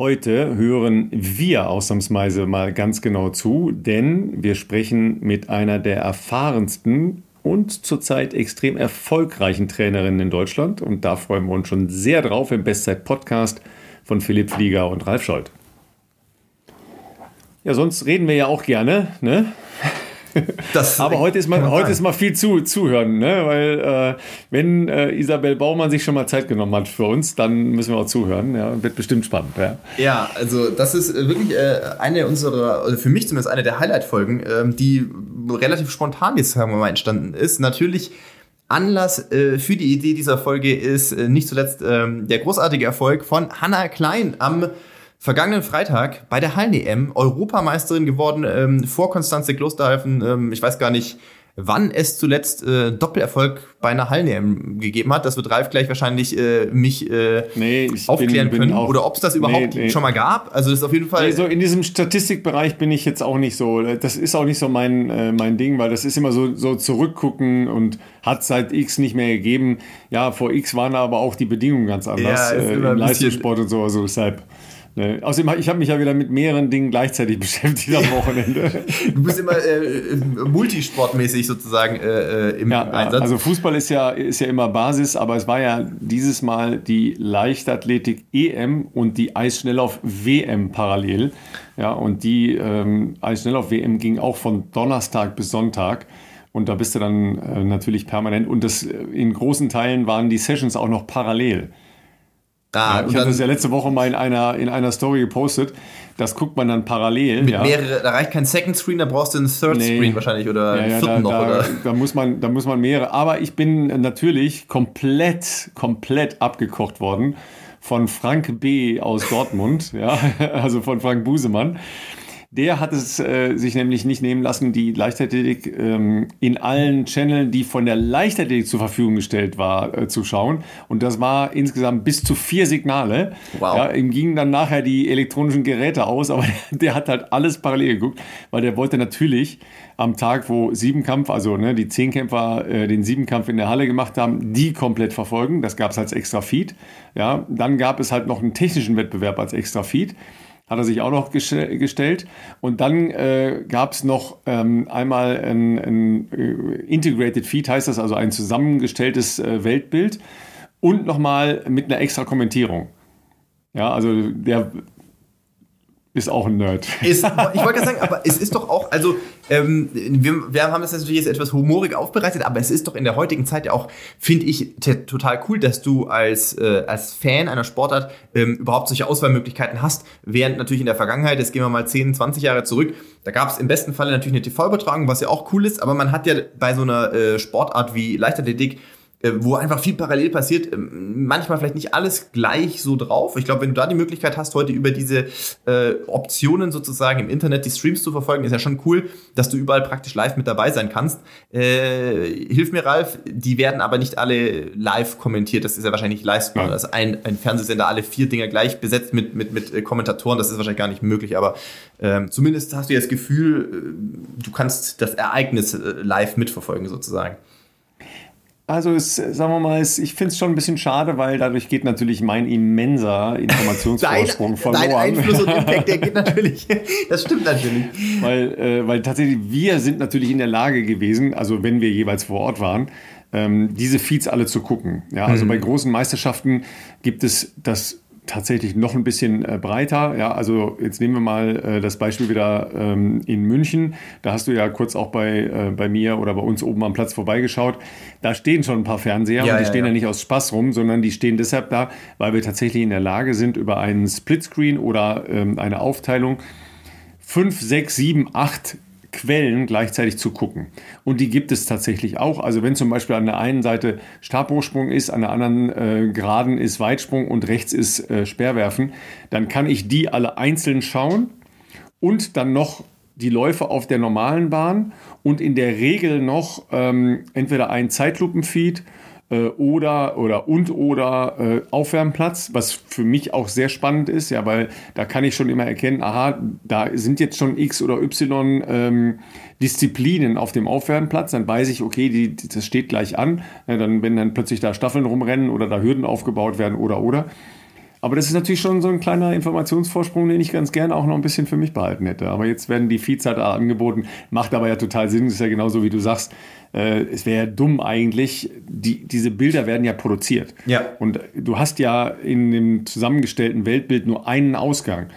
Heute hören wir ausnahmsweise mal ganz genau zu, denn wir sprechen mit einer der erfahrensten und zurzeit extrem erfolgreichen Trainerinnen in Deutschland. Und da freuen wir uns schon sehr drauf im Bestzeit-Podcast von Philipp Flieger und Ralf Scholz. Ja, sonst reden wir ja auch gerne, ne? Aber heute ist mal, heute ist mal viel zu, zuhören, ne? weil äh, wenn äh, Isabel Baumann sich schon mal Zeit genommen hat für uns, dann müssen wir auch zuhören. Ja? Wird bestimmt spannend. Ja, ja also das ist äh, wirklich äh, eine unserer, also für mich zumindest eine der Highlight-Folgen, äh, die relativ spontan jetzt, sagen wir mal, entstanden ist. Natürlich Anlass äh, für die Idee dieser Folge ist äh, nicht zuletzt ähm, der großartige Erfolg von Hannah Klein am vergangenen Freitag bei der Hallen-EM Europameisterin geworden ähm, vor Konstanze Klosterhalfen. Ähm, ich weiß gar nicht, wann es zuletzt äh, Doppelerfolg bei einer Hallen-EM gegeben hat. Das wird Ralf gleich wahrscheinlich äh, mich äh, nee, aufklären bin, können. Bin Oder ob es das überhaupt nee, nee. schon mal gab. Also das ist auf jeden Fall. so in diesem Statistikbereich bin ich jetzt auch nicht so. Das ist auch nicht so mein, äh, mein Ding, weil das ist immer so, so zurückgucken und hat seit X nicht mehr gegeben. Ja, vor X waren aber auch die Bedingungen ganz anders ja, äh, im Leistungssport und so. Also deshalb. Ne? Außerdem, ich habe mich ja wieder mit mehreren Dingen gleichzeitig beschäftigt am Wochenende. du bist immer äh, multisportmäßig sozusagen äh, äh, im ja, Einsatz. Also Fußball ist ja, ist ja immer Basis, aber es war ja dieses Mal die Leichtathletik EM und die Eisschnelllauf WM parallel. Ja, und die ähm, Eisschnelllauf WM ging auch von Donnerstag bis Sonntag. Und da bist du dann äh, natürlich permanent. Und das äh, in großen Teilen waren die Sessions auch noch parallel. Ah, ja, ich habe das ja letzte Woche mal in einer, in einer Story gepostet. Das guckt man dann parallel. Mit ja. mehrere, da reicht kein Second Screen, da brauchst du einen Third nee. Screen wahrscheinlich oder ja, einen vierten da, noch. Da, oder? Da, muss man, da muss man mehrere. Aber ich bin natürlich komplett, komplett abgekocht worden von Frank B. aus Dortmund, ja, also von Frank Busemann. Der hat es äh, sich nämlich nicht nehmen lassen, die Leichtathletik ähm, in allen Channeln, die von der Leichtathletik zur Verfügung gestellt war, äh, zu schauen. Und das war insgesamt bis zu vier Signale. Wow. Ja, ihm gingen dann nachher die elektronischen Geräte aus, aber der, der hat halt alles parallel geguckt, weil der wollte natürlich am Tag, wo Siebenkampf, also ne, die Zehnkämpfer äh, den Siebenkampf in der Halle gemacht haben, die komplett verfolgen. Das gab es als extra Feed. Ja, dann gab es halt noch einen technischen Wettbewerb als extra Feed hat er sich auch noch gestellt. Und dann äh, gab es noch ähm, einmal ein, ein äh, Integrated Feed, heißt das, also ein zusammengestelltes äh, Weltbild und nochmal mit einer extra Kommentierung. Ja, also der ist auch ein Nerd. Ist, ich wollte gerade sagen, aber es ist doch auch, also ähm, wir, wir, haben das natürlich jetzt etwas humorig aufbereitet, aber es ist doch in der heutigen Zeit ja auch, finde ich, total cool, dass du als, äh, als Fan einer Sportart ähm, überhaupt solche Auswahlmöglichkeiten hast, während natürlich in der Vergangenheit, jetzt gehen wir mal 10, 20 Jahre zurück, da gab es im besten Falle natürlich eine TV-Übertragung, was ja auch cool ist, aber man hat ja bei so einer äh, Sportart wie Leichtathletik wo einfach viel parallel passiert, ähm, manchmal vielleicht nicht alles gleich so drauf. Ich glaube, wenn du da die Möglichkeit hast, heute über diese äh, Optionen sozusagen im Internet die Streams zu verfolgen, ist ja schon cool, dass du überall praktisch live mit dabei sein kannst. Äh, hilf mir, Ralf, die werden aber nicht alle live kommentiert. Das ist ja wahrscheinlich leistbar. Ja. Dass ein, ein Fernsehsender alle vier Dinger gleich besetzt mit, mit, mit äh, Kommentatoren, das ist wahrscheinlich gar nicht möglich. Aber ähm, zumindest hast du ja das Gefühl, äh, du kannst das Ereignis äh, live mitverfolgen sozusagen. Also es, sagen wir mal, es, ich finde es schon ein bisschen schade, weil dadurch geht natürlich mein immenser Informationsvorsprung verloren. Dein Einfluss und Impact, der geht natürlich. Das stimmt natürlich. Weil, äh, weil tatsächlich wir sind natürlich in der Lage gewesen, also wenn wir jeweils vor Ort waren, ähm, diese Feeds alle zu gucken. Ja, also mhm. bei großen Meisterschaften gibt es das tatsächlich noch ein bisschen äh, breiter. Ja, also jetzt nehmen wir mal äh, das Beispiel wieder ähm, in München. Da hast du ja kurz auch bei, äh, bei mir oder bei uns oben am Platz vorbeigeschaut. Da stehen schon ein paar Fernseher ja, und die ja, stehen ja. ja nicht aus Spaß rum, sondern die stehen deshalb da, weil wir tatsächlich in der Lage sind, über einen Splitscreen oder ähm, eine Aufteilung fünf, sechs, sieben, acht Quellen gleichzeitig zu gucken. Und die gibt es tatsächlich auch. Also wenn zum Beispiel an der einen Seite Stabhochsprung ist, an der anderen äh, Geraden ist Weitsprung und rechts ist äh, Speerwerfen, dann kann ich die alle einzeln schauen und dann noch die Läufe auf der normalen Bahn und in der Regel noch ähm, entweder ein Zeitlupenfeed oder oder und oder äh, Aufwärmplatz, was für mich auch sehr spannend ist, ja, weil da kann ich schon immer erkennen, aha, da sind jetzt schon X oder Y ähm, Disziplinen auf dem Aufwärmplatz, dann weiß ich, okay, die, das steht gleich an. Ja, dann, wenn dann plötzlich da Staffeln rumrennen oder da Hürden aufgebaut werden oder oder. Aber das ist natürlich schon so ein kleiner Informationsvorsprung, den ich ganz gerne auch noch ein bisschen für mich behalten hätte. Aber jetzt werden die Feeds halt angeboten, macht aber ja total Sinn, das ist ja genauso wie du sagst. Äh, es wäre ja dumm eigentlich, die, diese Bilder werden ja produziert. Ja. Und du hast ja in dem zusammengestellten Weltbild nur einen Ausgang.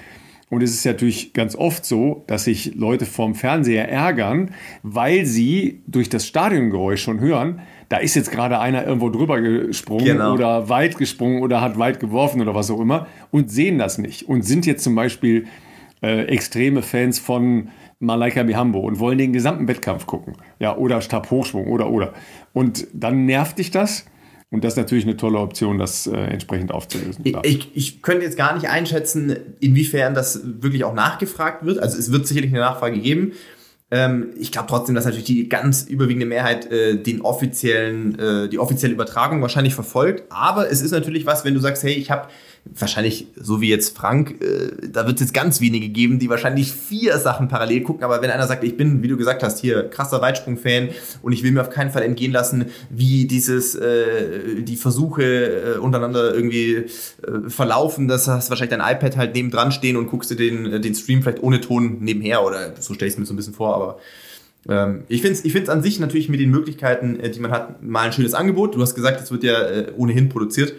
Und es ist natürlich ganz oft so, dass sich Leute vorm Fernseher ärgern, weil sie durch das Stadiongeräusch schon hören, da ist jetzt gerade einer irgendwo drüber gesprungen Genau. oder weit gesprungen oder hat weit geworfen oder was auch immer und sehen das nicht und sind jetzt zum Beispiel äh, extreme Fans von Malaika Mihambo und wollen den gesamten Wettkampf gucken. Ja, oder Stabhochschwung oder oder. Und dann nervt dich das. Und das ist natürlich eine tolle Option, das äh, entsprechend aufzulösen. Ich, ich könnte jetzt gar nicht einschätzen, inwiefern das wirklich auch nachgefragt wird. Also es wird sicherlich eine Nachfrage geben. Ähm, ich glaube trotzdem, dass natürlich die ganz überwiegende Mehrheit äh, den offiziellen, äh, die offizielle Übertragung wahrscheinlich verfolgt. Aber es ist natürlich was, wenn du sagst, hey, ich habe wahrscheinlich, so wie jetzt Frank, äh, da wird es jetzt ganz wenige geben, die wahrscheinlich vier Sachen parallel gucken. Aber wenn einer sagt, ich bin, wie du gesagt hast, hier krasser Weitsprung-Fan und ich will mir auf keinen Fall entgehen lassen, wie dieses, äh, die Versuche äh, untereinander irgendwie äh, verlaufen, dass hast wahrscheinlich dein iPad halt nebendran stehen und guckst dir den, äh, den Stream vielleicht ohne Ton nebenher oder so stelle ich es mir so ein bisschen vor, aber ähm, ich finde es ich find's an sich natürlich mit den Möglichkeiten, äh, die man hat, mal ein schönes Angebot. Du hast gesagt, es wird ja ohnehin produziert.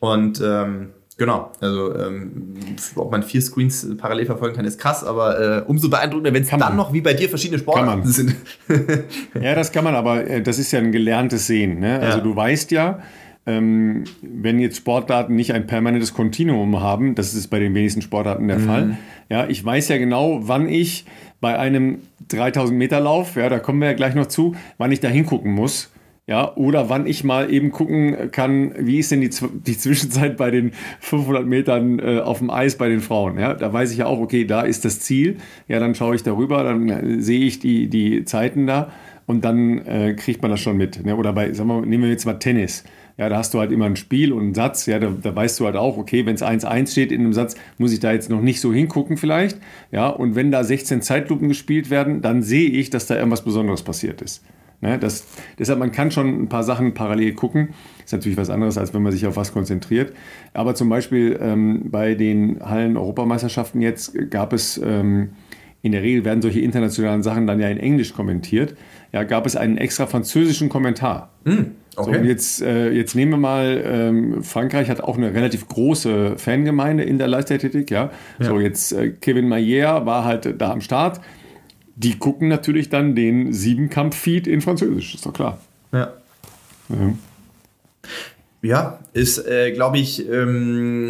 Und ähm, genau, also ähm, ob man vier Screens parallel verfolgen kann, ist krass, aber äh, umso beeindruckender, wenn es dann man. noch wie bei dir verschiedene Sportarten sind. Ja, das kann man, aber äh, das ist ja ein gelerntes Sehen. Ne? Also Ja. du weißt ja, ähm, wenn jetzt Sportarten nicht ein permanentes Kontinuum haben, das ist bei den wenigsten Sportarten der Fall. Ja, ich weiß ja genau, wann ich bei einem 3000 Meter Lauf, ja, da kommen wir ja gleich noch zu, wann ich da hingucken muss. Ja, oder wann ich mal eben gucken kann, wie ist denn die, die Zwischenzeit bei den 500 Metern äh, auf dem Eis bei den Frauen. Ja, da weiß ich ja auch, okay, da ist das Ziel. Ja, dann schaue ich darüber, dann äh, sehe ich die, die Zeiten da und dann äh, kriegt man das schon mit. Ne? Oder bei, sagen wir, nehmen wir jetzt mal Tennis. Ja, da hast du halt immer ein Spiel und einen Satz. Ja, da, da weißt du halt auch, okay, wenn es 1-1 steht in einem Satz, muss ich da jetzt noch nicht so hingucken vielleicht. Ja, und wenn da 16 Zeitlupen gespielt werden, dann sehe ich, dass da irgendwas Besonderes passiert ist. Ne, das, deshalb, man kann schon ein paar Sachen parallel gucken. Ist natürlich was anderes, als wenn man sich auf was konzentriert. Aber zum Beispiel ähm, bei den Hallen-Europameisterschaften jetzt gab es, ähm, in der Regel werden solche internationalen Sachen dann ja in Englisch kommentiert, ja, gab es einen extra französischen Kommentar. So, und jetzt, äh, jetzt nehmen wir mal, ähm, Frankreich hat auch eine relativ große Fangemeinde in der Leichtathletik, ja. So, jetzt äh, Kevin Maillard war halt da am Start. Die gucken natürlich dann den Siebenkampf-Feed in Französisch, ist doch klar. Ja. Ja. Ja, ist, äh, glaube ich, ähm,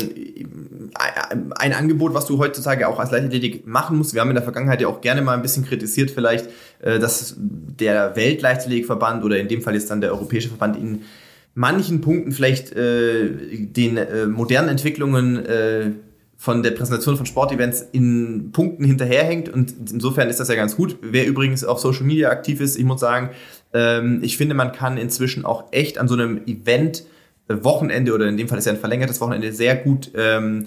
ein ein Angebot, was du heutzutage auch als Leichtathletik machen musst. Wir haben in der Vergangenheit ja auch gerne mal ein bisschen kritisiert, vielleicht, äh, dass der Weltleichtathletikverband oder in dem Fall jetzt dann der Europäische Verband in manchen Punkten vielleicht äh, den äh, modernen Entwicklungen äh, von der Präsentation von Sportevents in Punkten hinterherhängt und insofern ist das ja ganz gut. Wer übrigens auf Social Media aktiv ist, ich muss sagen, ähm, ich finde, man kann inzwischen auch echt an so einem Event Wochenende oder in dem Fall ist ja ein verlängertes Wochenende sehr gut. Ähm, äh,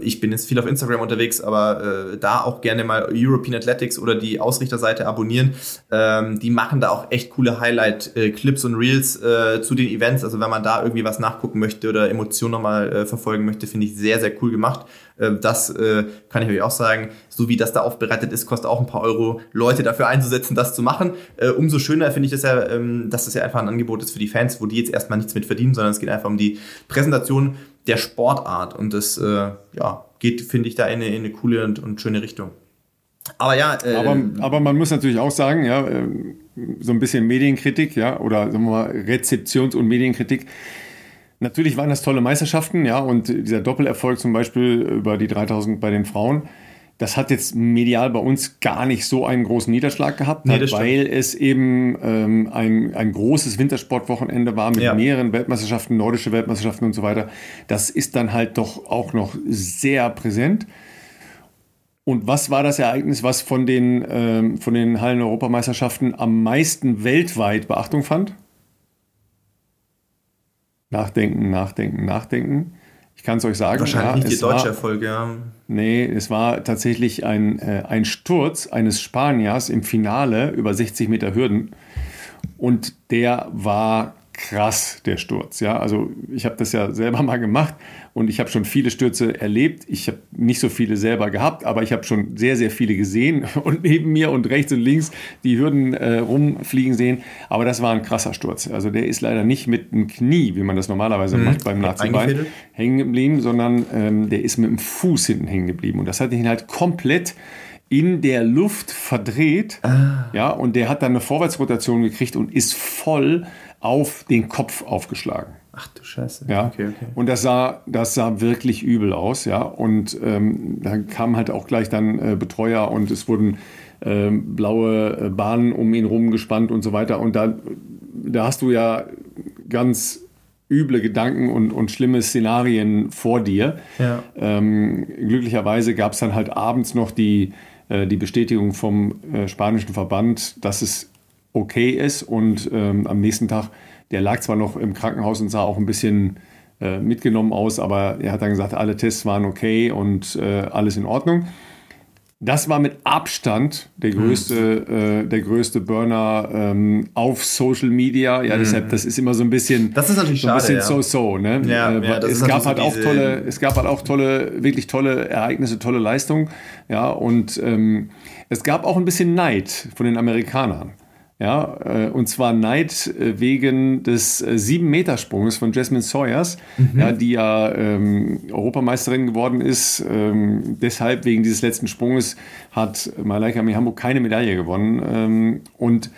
ich bin jetzt viel auf Instagram unterwegs, aber äh, da auch gerne mal European Athletics oder die Ausrichterseite abonnieren. Ähm, die machen da auch echt coole Highlight-Clips und Reels äh, zu den Events. Also wenn man da irgendwie was nachgucken möchte oder Emotionen nochmal äh, verfolgen möchte, finde ich sehr, sehr cool gemacht. Äh, das äh, kann ich euch auch sagen. So wie das da aufbereitet ist, kostet auch ein paar Euro, Leute dafür einzusetzen, das zu machen. Äh, umso schöner finde ich das ja, ähm, dass das ja einfach ein Angebot ist für die Fans, wo die jetzt erstmal nichts mit verdienen, sondern es geht einfach um die Präsentation der Sportart. Und das äh, ja, geht, finde ich, da in eine, in eine coole und, und schöne Richtung. Aber ja, äh, Aber, aber man muss natürlich auch sagen, ja, ähm, so ein bisschen Medienkritik, ja, oder sagen wir mal Rezeptions- und Medienkritik. Natürlich waren das tolle Meisterschaften, ja, und dieser Doppelerfolg zum Beispiel über die 3000 bei den Frauen, das hat jetzt medial bei uns gar nicht so einen großen Niederschlag gehabt, Nee, stimmt. weil es eben ähm, ein, ein großes Wintersportwochenende war mit Ja. mehreren Weltmeisterschaften, nordische Weltmeisterschaften und so weiter. Das ist dann halt doch auch noch sehr präsent. Und was war das Ereignis, was von den, ähm, von den Hallen-Europameisterschaften am meisten weltweit Beachtung fand? Nachdenken, nachdenken, nachdenken. Ich kann es euch sagen. wahrscheinlich nicht die es deutsche war, Erfolge. Ja. Nee, es war tatsächlich ein, äh, ein Sturz eines Spaniers im Finale über 60 Meter Hürden. Und der war krass, der Sturz. Ja, also ich habe das ja selber mal gemacht und ich habe schon viele Stürze erlebt. Ich habe nicht so viele selber gehabt, aber ich habe schon sehr, sehr viele gesehen und neben mir und rechts und links die Hürden äh, rumfliegen sehen. Aber das war ein krasser Sturz. Also der ist leider nicht mit dem Knie, wie man das normalerweise mhm. macht beim Nazi-Bein, hängen geblieben, sondern ähm, der ist mit dem Fuß hinten hängen geblieben. Und das hat ihn halt komplett in der Luft verdreht. Ah. Ja, und der hat dann eine Vorwärtsrotation gekriegt und ist voll auf den Kopf aufgeschlagen. Ach du Scheiße. Ja. Okay, okay. Und das sah, das sah wirklich übel aus, ja. Und ähm, dann kamen halt auch gleich dann äh, Betreuer und es wurden ähm, äh, blaue Bahnen um ihn rum gespannt und so weiter. Und da, da hast du ja ganz üble Gedanken und, und schlimme Szenarien vor dir. Ja. Ähm, glücklicherweise gab es dann halt abends noch die, äh, die Bestätigung vom äh, spanischen Verband, dass es okay ist. Und ähm, am nächsten Tag, der lag zwar noch im Krankenhaus und sah auch ein bisschen äh, mitgenommen aus, aber er hat dann gesagt, alle Tests waren okay und äh, alles in Ordnung. Das war mit Abstand der mhm. größte, mhm. äh, der größte Burner ähm, auf Social Media. Ja, mhm. deshalb, das ist immer so ein bisschen, das ist natürlich so ein bisschen ja. so-so. Ne? Ja, äh, ja, es gab halt so auch tolle, es gab halt auch tolle, wirklich tolle Ereignisse, tolle Leistungen. Ja, und ähm, es gab auch ein bisschen Neid von den Amerikanern. Ja, äh, und zwar Neid äh, wegen des äh, 7-Meter-Sprungs von Jasmine Sawyers, mhm. ja, die ja ähm, Europameisterin geworden ist. Ähm, deshalb, wegen dieses letzten Sprunges, hat Malaika Mihambo keine Medaille gewonnen. Ähm, und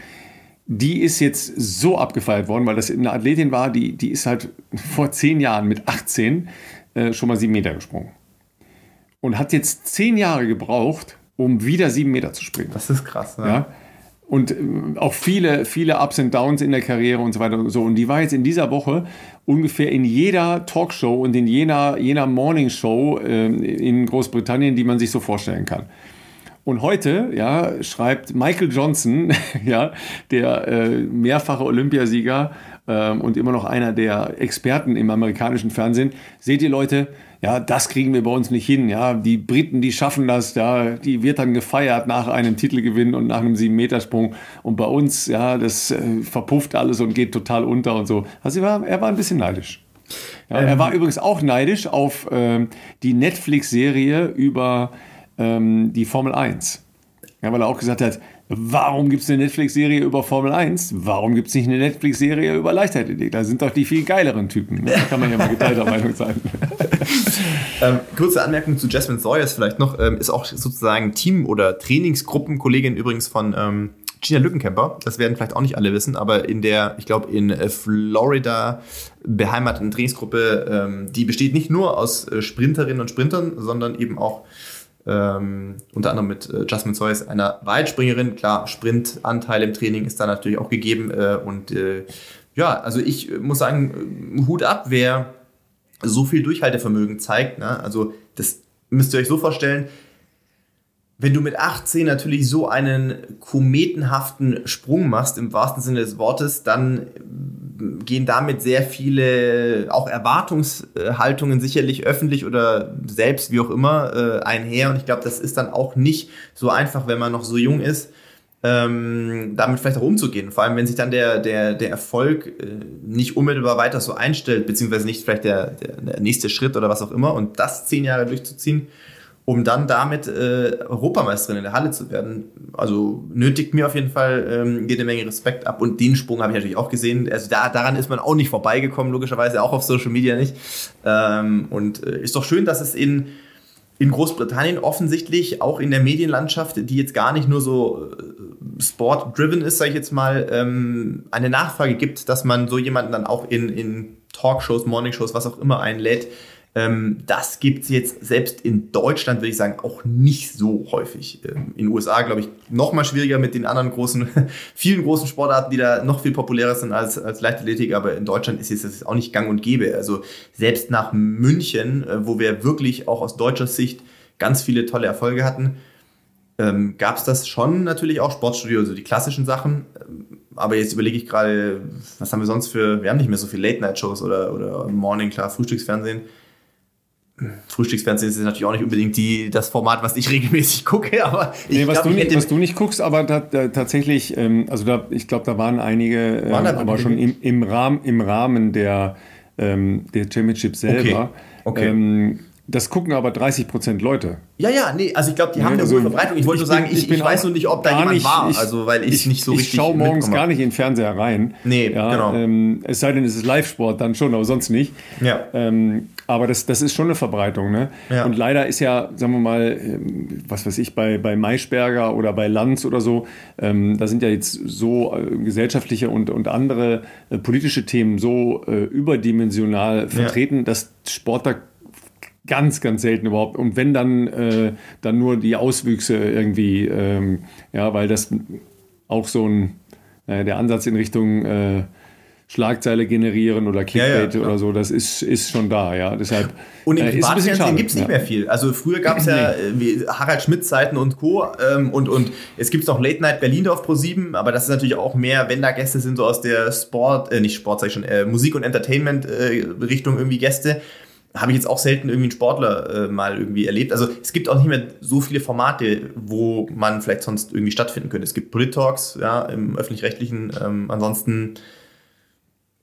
die ist jetzt so abgefeiert worden, weil das eine Athletin war, die, die ist halt vor zehn Jahren mit 18 äh, schon mal sieben Meter gesprungen. Und hat jetzt zehn Jahre gebraucht, um wieder sieben Meter zu springen. Das ist krass, ne? Ja? Und äh, auch viele, viele Ups und Downs in der Karriere und so weiter und so. Und die war jetzt in dieser Woche ungefähr in jeder Talkshow und in jener, jener Morning Show äh, in Großbritannien, die man sich so vorstellen kann. Und heute ja, schreibt Michael Johnson, ja, der äh, mehrfache Olympiasieger äh, und immer noch einer der Experten im amerikanischen Fernsehen, seht ihr Leute, ja, das kriegen wir bei uns nicht hin. Ja, die Briten, die schaffen das. Ja, die wird dann gefeiert nach einem Titelgewinn und nach einem Sieben-Meter-Sprung. Und bei uns, ja, das äh, verpufft alles und geht total unter und so. Also er war, er war ein bisschen neidisch. Ja, ähm. Er war übrigens auch neidisch auf ähm, die Netflix-Serie über ähm, die Formel 1. Ja, weil er auch gesagt hat, Warum gibt es eine Netflix-Serie über Formel 1? Warum gibt es nicht eine Netflix-Serie über Leichtathletik? Da sind doch die viel geileren Typen. Da kann man ja mal geteilter Meinung sein. ähm, kurze Anmerkung zu Jasmine Sawyers vielleicht noch. Ähm, ist auch sozusagen Team- oder Trainingsgruppenkollegin übrigens von ähm, Gina Lückenkämper. Das werden vielleicht auch nicht alle wissen, aber in der, ich glaube, in äh, Florida beheimateten Trainingsgruppe, ähm, die besteht nicht nur aus äh, Sprinterinnen und Sprintern, sondern eben auch ähm, unter anderem mit äh, Jasmine Zeus, einer Weitspringerin. Klar, Sprintanteil im Training ist da natürlich auch gegeben. Äh, und äh, ja, also ich muss sagen, äh, Hut ab, wer so viel Durchhaltevermögen zeigt. Ne? Also das müsst ihr euch so vorstellen, wenn du mit 18 natürlich so einen kometenhaften Sprung machst, im wahrsten Sinne des Wortes, dann gehen damit sehr viele auch Erwartungshaltungen sicherlich öffentlich oder selbst, wie auch immer, äh, einher. Und ich glaube, das ist dann auch nicht so einfach, wenn man noch so jung ist, ähm, damit vielleicht auch umzugehen. Vor allem, wenn sich dann der, der, der Erfolg äh, nicht unmittelbar weiter so einstellt, beziehungsweise nicht vielleicht der, der, der nächste Schritt oder was auch immer. Und das zehn Jahre durchzuziehen, um dann damit äh, Europameisterin in der Halle zu werden. Also nötigt mir auf jeden Fall ähm, jede Menge Respekt ab. Und den Sprung habe ich natürlich auch gesehen. Also da, daran ist man auch nicht vorbeigekommen, logischerweise auch auf Social Media nicht. Ähm, und äh, ist doch schön, dass es in, in Großbritannien offensichtlich, auch in der Medienlandschaft, die jetzt gar nicht nur so äh, sport-driven ist, sage ich jetzt mal, ähm, eine Nachfrage gibt, dass man so jemanden dann auch in, in Talkshows, Morningshows, was auch immer einlädt, ähm, das gibt es jetzt selbst in Deutschland, würde ich sagen, auch nicht so häufig. Ähm, in den USA, glaube ich, noch mal schwieriger mit den anderen großen, vielen großen Sportarten, die da noch viel populärer sind als, als Leichtathletik. Aber in Deutschland ist es auch nicht gang und gäbe. Also selbst nach München, äh, wo wir wirklich auch aus deutscher Sicht ganz viele tolle Erfolge hatten, ähm, gab es das schon natürlich auch Sportstudio, also die klassischen Sachen. Ähm, aber jetzt überlege ich gerade, was haben wir sonst für, wir haben nicht mehr so viele Late-Night-Shows oder, oder Morning, klar, Frühstücksfernsehen Frühstücksfernsehen ist natürlich auch nicht unbedingt die, das Format, was ich regelmäßig gucke, aber ich nee, was, glaub, du ich nicht, was du nicht guckst, aber da, da, tatsächlich, ähm, also da, ich glaube, da waren einige, ähm, waren aber schon im, im, Rahmen, im Rahmen der, ähm, der Championship selber. Okay. okay. Das gucken aber 30 Prozent Leute. Ja, ja, nee, also ich glaube, die haben also, eine gute Verbreitung. Ich wollte nur sagen, ich, ich, ich weiß nur nicht, ob da jemand nicht, war, ich, also weil ich nicht so ich richtig Ich schaue morgens gar nicht in den Fernseher rein. Nee, ja, genau. Ähm, es sei denn, es ist Live-Sport, dann schon, aber sonst nicht. Ja. Ähm, aber das, das ist schon eine Verbreitung. Ne? Ja. Und leider ist ja, sagen wir mal, ähm, was weiß ich, bei, bei Maischberger oder bei Lanz oder so, ähm, da sind ja jetzt so äh, gesellschaftliche und, und andere äh, politische Themen so äh, überdimensional vertreten, ja. dass Sportler ganz, ganz selten überhaupt. Und wenn dann, äh, dann nur die Auswüchse irgendwie, ähm, ja, weil das auch so ein, äh, der Ansatz in Richtung äh, Schlagzeile generieren oder Clickbait ja, ja, oder so, das ist, ist schon da, ja. Deshalb und im äh, Privatfernsehen gibt es nicht ja. mehr viel. Also früher gab es ja nee. Harald Schmidt-Zeiten und Co. Ähm, und, und es gibt noch Late Night Berlin auf Pro 7, aber das ist natürlich auch mehr, wenn da Gäste sind, so aus der Sport, äh, nicht Sport, sag ich schon, äh, Musik- und Entertainment-Richtung äh, irgendwie Gäste habe ich jetzt auch selten irgendwie einen Sportler äh, mal irgendwie erlebt. Also es gibt auch nicht mehr so viele Formate, wo man vielleicht sonst irgendwie stattfinden könnte. Es gibt Polit-Talks, ja, im öffentlich-rechtlichen. Ähm, ansonsten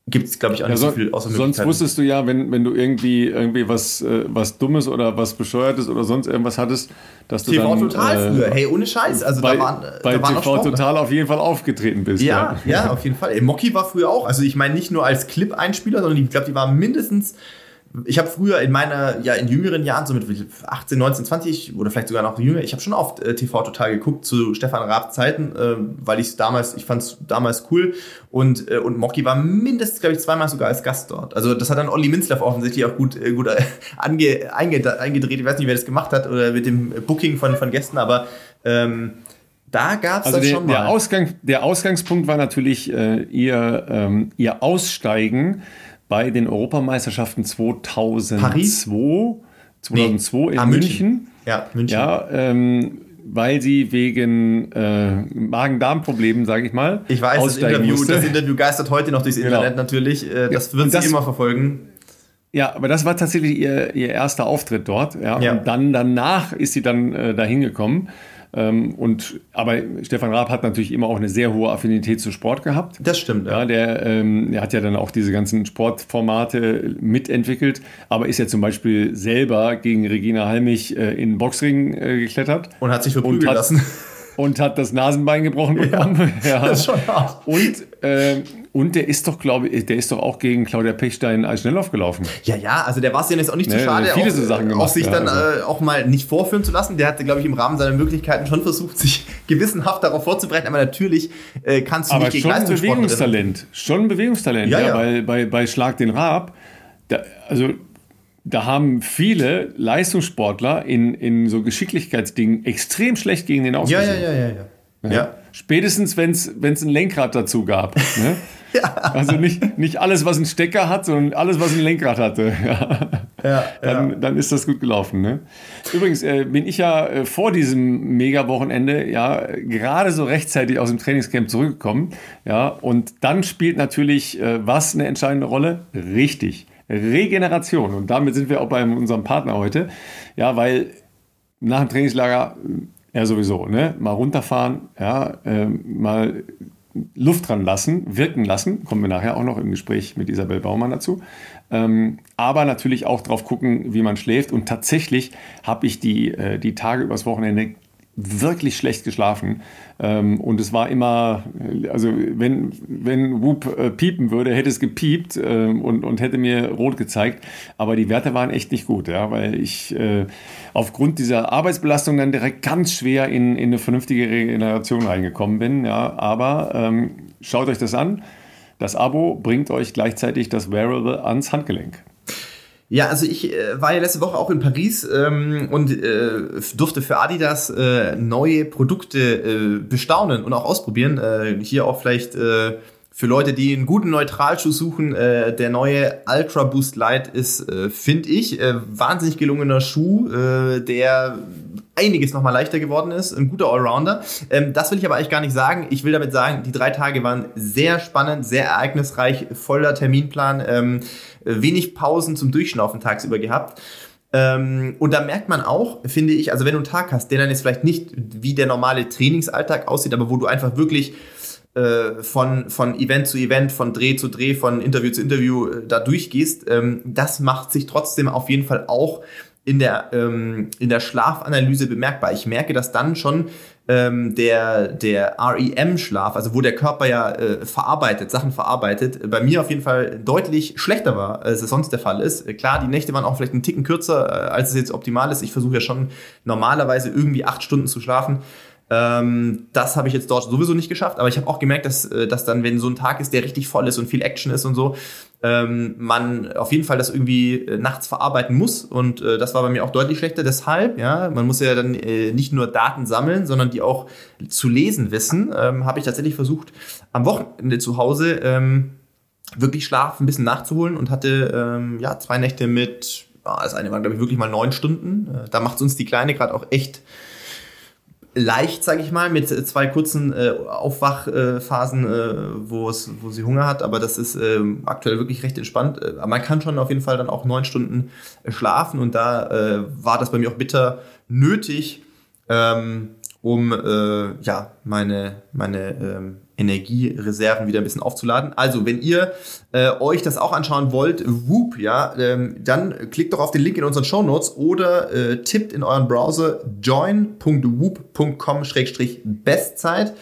gibt es, glaube ich, auch nicht ja, so, so viel außer Sonst wusstest du ja, wenn, wenn du irgendwie, irgendwie was, äh, was Dummes oder was Bescheuertes oder sonst irgendwas hattest, dass du TV dann... Total äh, früher, hey, ohne Scheiß. Also bei, da waren, bei da waren TV Total auf jeden Fall aufgetreten bist. Ja, ja, ja auf jeden Fall. Ey, Mocky war früher auch, also ich meine nicht nur als Clip-Einspieler, sondern ich glaube, die war mindestens ich habe früher in meiner, ja, in jüngeren Jahren, so mit 18, 19, 20 oder vielleicht sogar noch jünger, ich habe schon oft äh, TV total geguckt zu Stefan Raab Zeiten, äh, weil ich es damals, ich fand es damals cool und, äh, und Mocky war mindestens, glaube ich, zweimal sogar als Gast dort. Also das hat dann Olli Minzlaff offensichtlich auch gut, äh, gut äh, ange, eingedreht. Ich weiß nicht, wer das gemacht hat oder mit dem Booking von, von Gästen, aber ähm, da gab es also das der, schon mal. Der, Ausgang, der Ausgangspunkt war natürlich äh, ihr, ähm, ihr Aussteigen bei den Europameisterschaften 2002, Paris? 2002 nee. in ah, München. München. Ja, München. Ja, ähm, weil sie wegen äh, Magen-Darm-Problemen, sage ich mal, ich weiß, das Interview, das Interview geistert heute noch durchs genau. Internet natürlich. Äh, das wird sie immer verfolgen. Ja, aber das war tatsächlich ihr, ihr erster Auftritt dort. Ja, ja. Und dann danach ist sie dann äh, dahin gekommen. Ähm, und, aber Stefan Raab hat natürlich immer auch eine sehr hohe Affinität zu Sport gehabt. Das stimmt. Ja, der, ähm, der hat ja dann auch diese ganzen Sportformate mitentwickelt, aber ist ja zum Beispiel selber gegen Regina Halmich äh, in den Boxring äh, geklettert. Und hat sich verprügeln lassen und hat das Nasenbein gebrochen bekommen. Ja, ja. Das ist schon hart. Und, äh, und der ist doch, glaube ich, der ist doch auch gegen Claudia Pechstein als Schnelllauf gelaufen. Ja, ja, also der war es ja jetzt auch nicht zu ne, schade, viele auch, so Sachen gemacht, auch sich ja, dann also. äh, auch mal nicht vorführen zu lassen. Der hatte, glaube ich, im Rahmen seiner Möglichkeiten schon versucht, sich gewissenhaft darauf vorzubereiten. Aber natürlich äh, kannst du aber nicht gegen schon ein Bewegungstalent. Schon ein Bewegungstalent. Ja, ja. Bei, bei, bei Schlag den Raab, da, also da haben viele Leistungssportler in, in so Geschicklichkeitsdingen extrem schlecht gegen den ausgesehen. Ja, ja, ja, ja. ja. Ja. Spätestens, wenn es ein Lenkrad dazu gab. Ne? ja. Also nicht, nicht alles, was einen Stecker hat, sondern alles, was ein Lenkrad hatte. Ja. Ja, dann, ja. dann ist das gut gelaufen. Ne? Übrigens äh, bin ich ja äh, vor diesem Mega-Wochenende ja gerade so rechtzeitig aus dem Trainingscamp zurückgekommen. Ja, und dann spielt natürlich äh, was eine entscheidende Rolle? Richtig. Regeneration. Und damit sind wir auch bei unserem Partner heute. Ja, weil nach dem Trainingslager ja, sowieso, ne? Mal runterfahren, ja, äh, mal Luft dran lassen, wirken lassen. Kommen wir nachher auch noch im Gespräch mit Isabel Baumann dazu. Ähm, aber natürlich auch drauf gucken, wie man schläft. Und tatsächlich habe ich die, äh, die Tage übers Wochenende wirklich schlecht geschlafen. Ähm, und es war immer, also wenn, wenn Whoop äh, piepen würde, hätte es gepiept ähm, und, und hätte mir rot gezeigt. Aber die Werte waren echt nicht gut, ja, weil ich äh, aufgrund dieser Arbeitsbelastung dann direkt ganz schwer in, in eine vernünftige Regeneration reingekommen bin. Ja. Aber ähm, schaut euch das an. Das Abo bringt euch gleichzeitig das Wearable ans Handgelenk. Ja, also ich äh, war ja letzte Woche auch in Paris ähm, und äh, durfte für Adidas äh, neue Produkte äh, bestaunen und auch ausprobieren. Äh, hier auch vielleicht äh, für Leute, die einen guten Neutralschuh suchen, der neue Ultra Boost Light ist, finde ich, wahnsinnig gelungener Schuh, der einiges nochmal leichter geworden ist. Ein guter Allrounder. Ähm, das will ich aber eigentlich gar nicht sagen. Ich will damit sagen, die drei Tage waren sehr spannend, sehr ereignisreich, voller Terminplan, ähm, wenig Pausen zum Durchschnaufen tagsüber gehabt. Ähm, und da merkt man auch, finde ich, also wenn du einen Tag hast, der dann jetzt vielleicht nicht wie der normale Trainingsalltag aussieht, aber wo du einfach wirklich äh, von, von Event zu Event, von Dreh zu Dreh, von Interview zu Interview äh, da durchgehst, ähm, das macht sich trotzdem auf jeden Fall auch in der, ähm, in der Schlafanalyse bemerkbar. Ich merke, dass dann schon ähm, der, der REM-Schlaf, also wo der Körper ja äh, verarbeitet, Sachen verarbeitet, bei mir auf jeden Fall deutlich schlechter war, als es sonst der Fall ist. Klar, die Nächte waren auch vielleicht einen Ticken kürzer, äh, als es jetzt optimal ist. Ich versuche ja schon normalerweise irgendwie acht Stunden zu schlafen. Ähm, das habe ich jetzt dort sowieso nicht geschafft, aber ich habe auch gemerkt, dass, äh, dass dann, wenn so ein Tag ist, der richtig voll ist und viel Action ist und so, ähm, man auf jeden Fall das irgendwie äh, nachts verarbeiten muss und äh, das war bei mir auch deutlich schlechter. Deshalb, ja, man muss ja dann äh, nicht nur Daten sammeln, sondern die auch zu lesen wissen, ähm, habe ich tatsächlich versucht, am Wochenende zu Hause ähm, wirklich Schlaf ein bisschen nachzuholen und hatte ähm, ja zwei Nächte mit, ah, das eine war glaube ich wirklich mal neun Stunden. Äh, da macht uns die Kleine gerade auch echt leicht, sage ich mal, mit zwei kurzen äh, Aufwachphasen, äh, wo, es, wo sie Hunger hat, aber das ist äh, aktuell wirklich recht entspannt. Äh, man kann schon auf jeden Fall dann auch neun Stunden äh, schlafen und da äh, war das bei mir auch bitter nötig, ähm, um äh, ja meine meine ähm, Energiereserven wieder ein bisschen aufzuladen. Also, wenn ihr äh, euch das auch anschauen wollt, Whoop, ja, ähm, dann klickt doch auf den Link in unseren Show Notes oder äh, tippt in euren Browser join.whoop.com-bestzeit.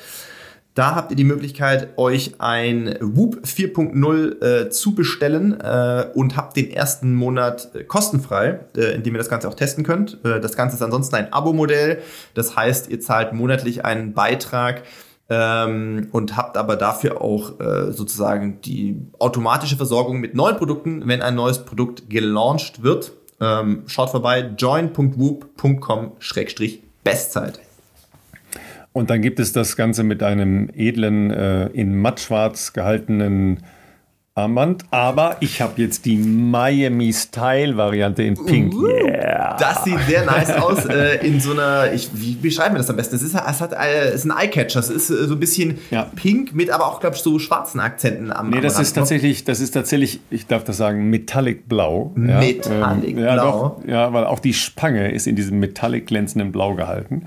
Da habt ihr die Möglichkeit, euch ein Whoop 4.0 äh, zu bestellen äh, und habt den ersten Monat äh, kostenfrei, äh, indem ihr das Ganze auch testen könnt. Äh, das Ganze ist ansonsten ein Abo-Modell. Das heißt, ihr zahlt monatlich einen Beitrag ähm, und habt aber dafür auch äh, sozusagen die automatische Versorgung mit neuen Produkten, wenn ein neues Produkt gelauncht wird. Ähm, schaut vorbei, join.whoop.com-bestzeit. Und dann gibt es das Ganze mit einem edlen, äh, in mattschwarz gehaltenen Armband, aber ich habe jetzt die Miami Style Variante in Pink. Uh, yeah. Das sieht sehr nice aus äh, in so einer. Ich, wie beschreiben wir das am besten? Es ist, es hat, äh, es ist ein Eyecatcher. Es ist äh, so ein bisschen ja. pink mit, aber auch glaube ich so schwarzen Akzenten am. Nee, am das Rand ist tatsächlich, das ist tatsächlich, ich darf das sagen, Metallic Blau. Metallic ähm, ja, Blau. Doch, ja, weil auch die Spange ist in diesem Metallic glänzenden Blau gehalten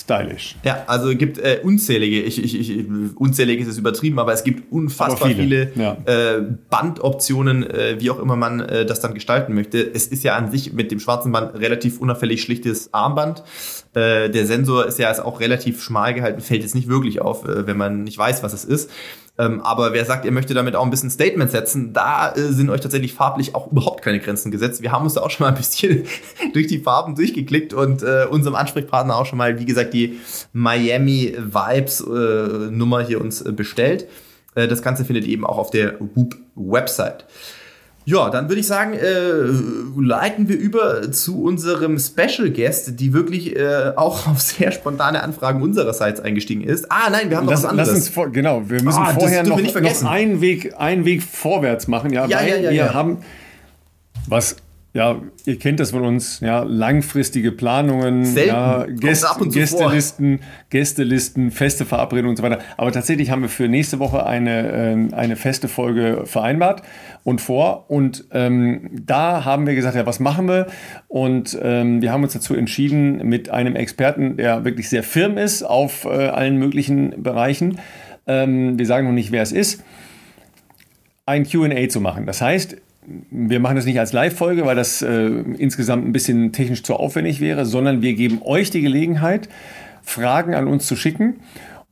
stylisch. Ja, also gibt äh, unzählige, ich, ich, ich, unzählig ist es übertrieben, aber es gibt unfassbar viele, viele ja. äh, Bandoptionen, äh, wie auch immer man äh, das dann gestalten möchte. Es ist ja an sich mit dem schwarzen Band relativ unauffällig schlichtes Armband. Äh, der Sensor ist ja auch relativ schmal gehalten, fällt jetzt nicht wirklich auf, äh, wenn man nicht weiß, was es ist. Ähm, aber wer sagt, ihr möchtet damit auch ein bisschen Statement setzen, da äh, sind euch tatsächlich farblich auch überhaupt keine Grenzen gesetzt. Wir haben uns da auch schon mal ein bisschen durch die Farben durchgeklickt und äh, unserem Ansprechpartner auch schon mal, wie gesagt, die Miami Vibes äh, Nummer hier uns äh, bestellt. Äh, das Ganze findet ihr eben auch auf der Whoop Website. Ja, dann würde ich sagen, äh, leiten wir über zu unserem Special Guest, die wirklich äh, auch auf sehr spontane Anfragen unsererseits eingestiegen ist. Ah, nein, wir haben lass, noch was anderes. Lass uns vor, genau, wir müssen ah, vorher noch, noch, einen Weg, einen Weg vorwärts machen, ja, ja weil ja, ja, wir haben was ja, ihr kennt das von uns, ja, langfristige Planungen, ja, Gäst, Gästelisten, Gästelisten, feste Verabredungen und so weiter. Aber tatsächlich haben wir für nächste Woche eine, äh, eine feste Folge vereinbart und vor. Und ähm, da haben wir gesagt, ja, was machen wir? Und ähm, wir haben uns dazu entschieden, mit einem Experten, der wirklich sehr firm ist auf äh, allen möglichen Bereichen, ähm, wir sagen noch nicht, wer es ist, ein QA zu machen. Das heißt, wir machen das nicht als Live-Folge, weil das äh, insgesamt ein bisschen technisch zu aufwendig wäre, sondern wir geben euch die Gelegenheit, Fragen an uns zu schicken